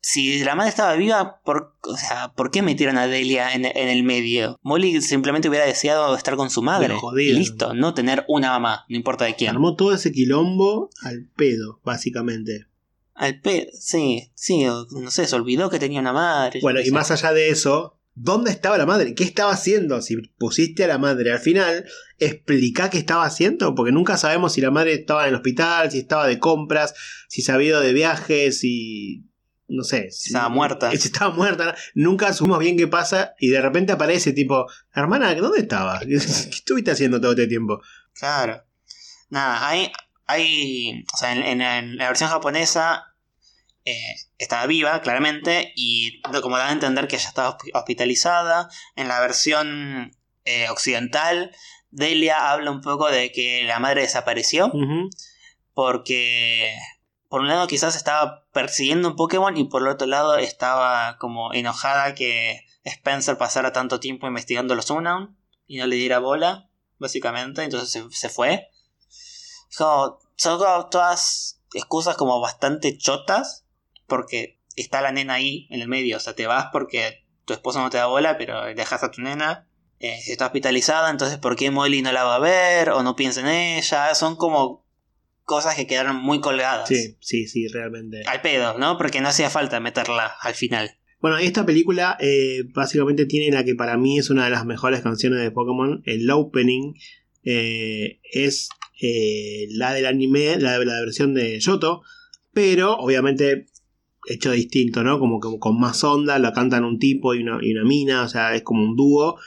si la madre estaba viva, ¿por, o sea, ¿por qué metieron a Delia en, el medio? Molly simplemente hubiera deseado estar con su madre. listo, no tener una mamá, no importa de quién. Armó todo ese quilombo al pedo, básicamente. Al pedo, sí, sí, no sé, se olvidó que tenía una madre. Bueno, y más allá de eso, ¿Dónde estaba la madre? ¿Qué estaba haciendo? Si pusiste a la madre al final, explica qué estaba haciendo, porque nunca sabemos si la madre estaba en el hospital, si estaba de compras, si se había ido de viajes, si. No sé. Si estaba muerta. Si estaba muerta. Nunca supimos bien qué pasa y de repente aparece tipo, hermana, ¿dónde estaba? ¿Qué estuviste haciendo todo este tiempo? Claro. Nada, hay. hay o sea, en la versión japonesa eh, estaba viva, claramente, y como da a entender que ella estaba hospitalizada. En la versión eh, occidental, Delia habla un poco de que la madre desapareció, porque por un lado quizás estaba persiguiendo un Pokémon y por el otro lado estaba como enojada que Spencer pasara tanto tiempo investigando los Unknown y no le diera bola, básicamente, entonces se, fue. son todas excusas como bastante chotas porque está la nena ahí en el medio. O sea, te vas porque tu esposo no te da bola, pero dejas a tu nena. Eh, está hospitalizada, entonces ¿por qué Molly no la va a ver? O no piensa en ella. Son como cosas que quedaron muy colgadas. Sí, sí, sí, realmente. Al pedo, ¿no? Porque no hacía falta meterla al final. Bueno, esta película eh, básicamente tiene la que para mí es una de las mejores canciones de Pokémon. El opening eh, es la del anime, la de la versión de Yoto. Pero obviamente hecho distinto, ¿no? Como, como con más onda, la cantan un tipo y una, y una mina, o sea, es como un dúo.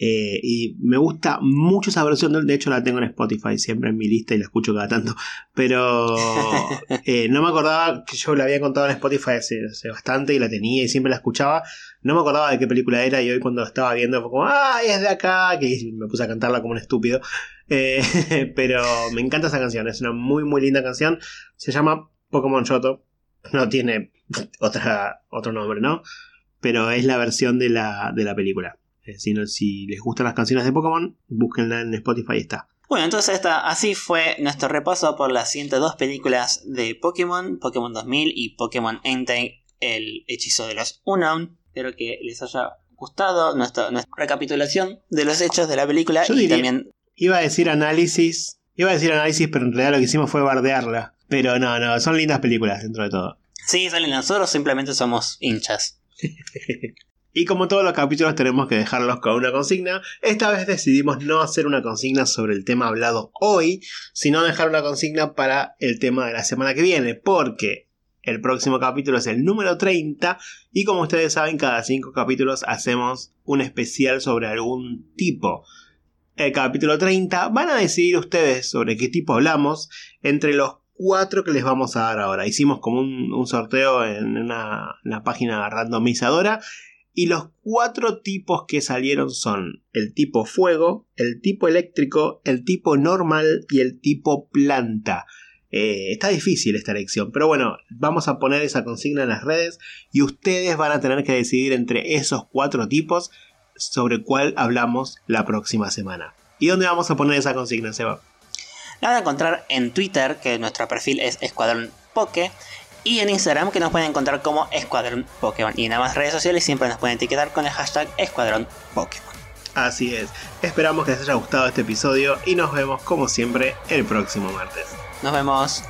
Eh, y me gusta mucho esa versión, de hecho la tengo en Spotify siempre en mi lista y la escucho cada tanto. Pero eh, no me acordaba que yo la había contado en Spotify hace, bastante y la tenía y siempre la escuchaba. No me acordaba de qué película era y hoy cuando estaba viendo fue como, ¡ay, es de acá! Que me puse a cantarla como un estúpido. Eh, pero me encanta esa canción, es una muy muy linda canción. Se llama Pokémon Shoto. No tiene otra, otro nombre, ¿no? Pero es la versión de la, de la película. Eh, si, si les gustan las canciones de Pokémon, búsquenla en Spotify y está. Bueno, entonces así fue nuestro repaso por las 102 películas de Pokémon, Pokémon 2000 y Pokémon Entei, el hechizo de los Unknown. Espero que les haya gustado nuestra, nuestra recapitulación de los hechos de la película y también... Iba a decir análisis, iba a decir análisis, pero en realidad lo que hicimos fue bardearla. Pero no, no, son lindas películas dentro de todo. Sí, salen nosotros simplemente somos hinchas. Y como todos los capítulos tenemos que dejarlos con una consigna, esta vez decidimos no hacer una consigna sobre el tema hablado hoy, sino dejar una consigna para el tema de la semana que viene, porque el próximo capítulo es el número 30 y como ustedes saben, cada 5 capítulos hacemos un especial sobre algún tipo. El capítulo 30 van a decidir ustedes sobre qué tipo hablamos entre los cuatro que les vamos a dar ahora. Hicimos como un, sorteo en una, página randomizadora y los cuatro tipos que salieron son el tipo fuego, el tipo eléctrico, el tipo normal y el tipo planta. Eh, está difícil esta elección, pero bueno, vamos a poner esa consigna en las redes y ustedes van a tener que decidir entre esos cuatro tipos sobre cuál hablamos la próxima semana. ¿Y dónde vamos a poner esa consigna, Seba? La van a encontrar en Twitter, que nuestro perfil es Escuadrón Poke, y en Instagram que nos pueden encontrar como Escuadrón Pokémon. Y en ambas redes sociales siempre nos pueden etiquetar con el hashtag Escuadrón Pokémon. Así es, esperamos que les haya gustado este episodio y nos vemos como siempre el próximo martes. Nos vemos.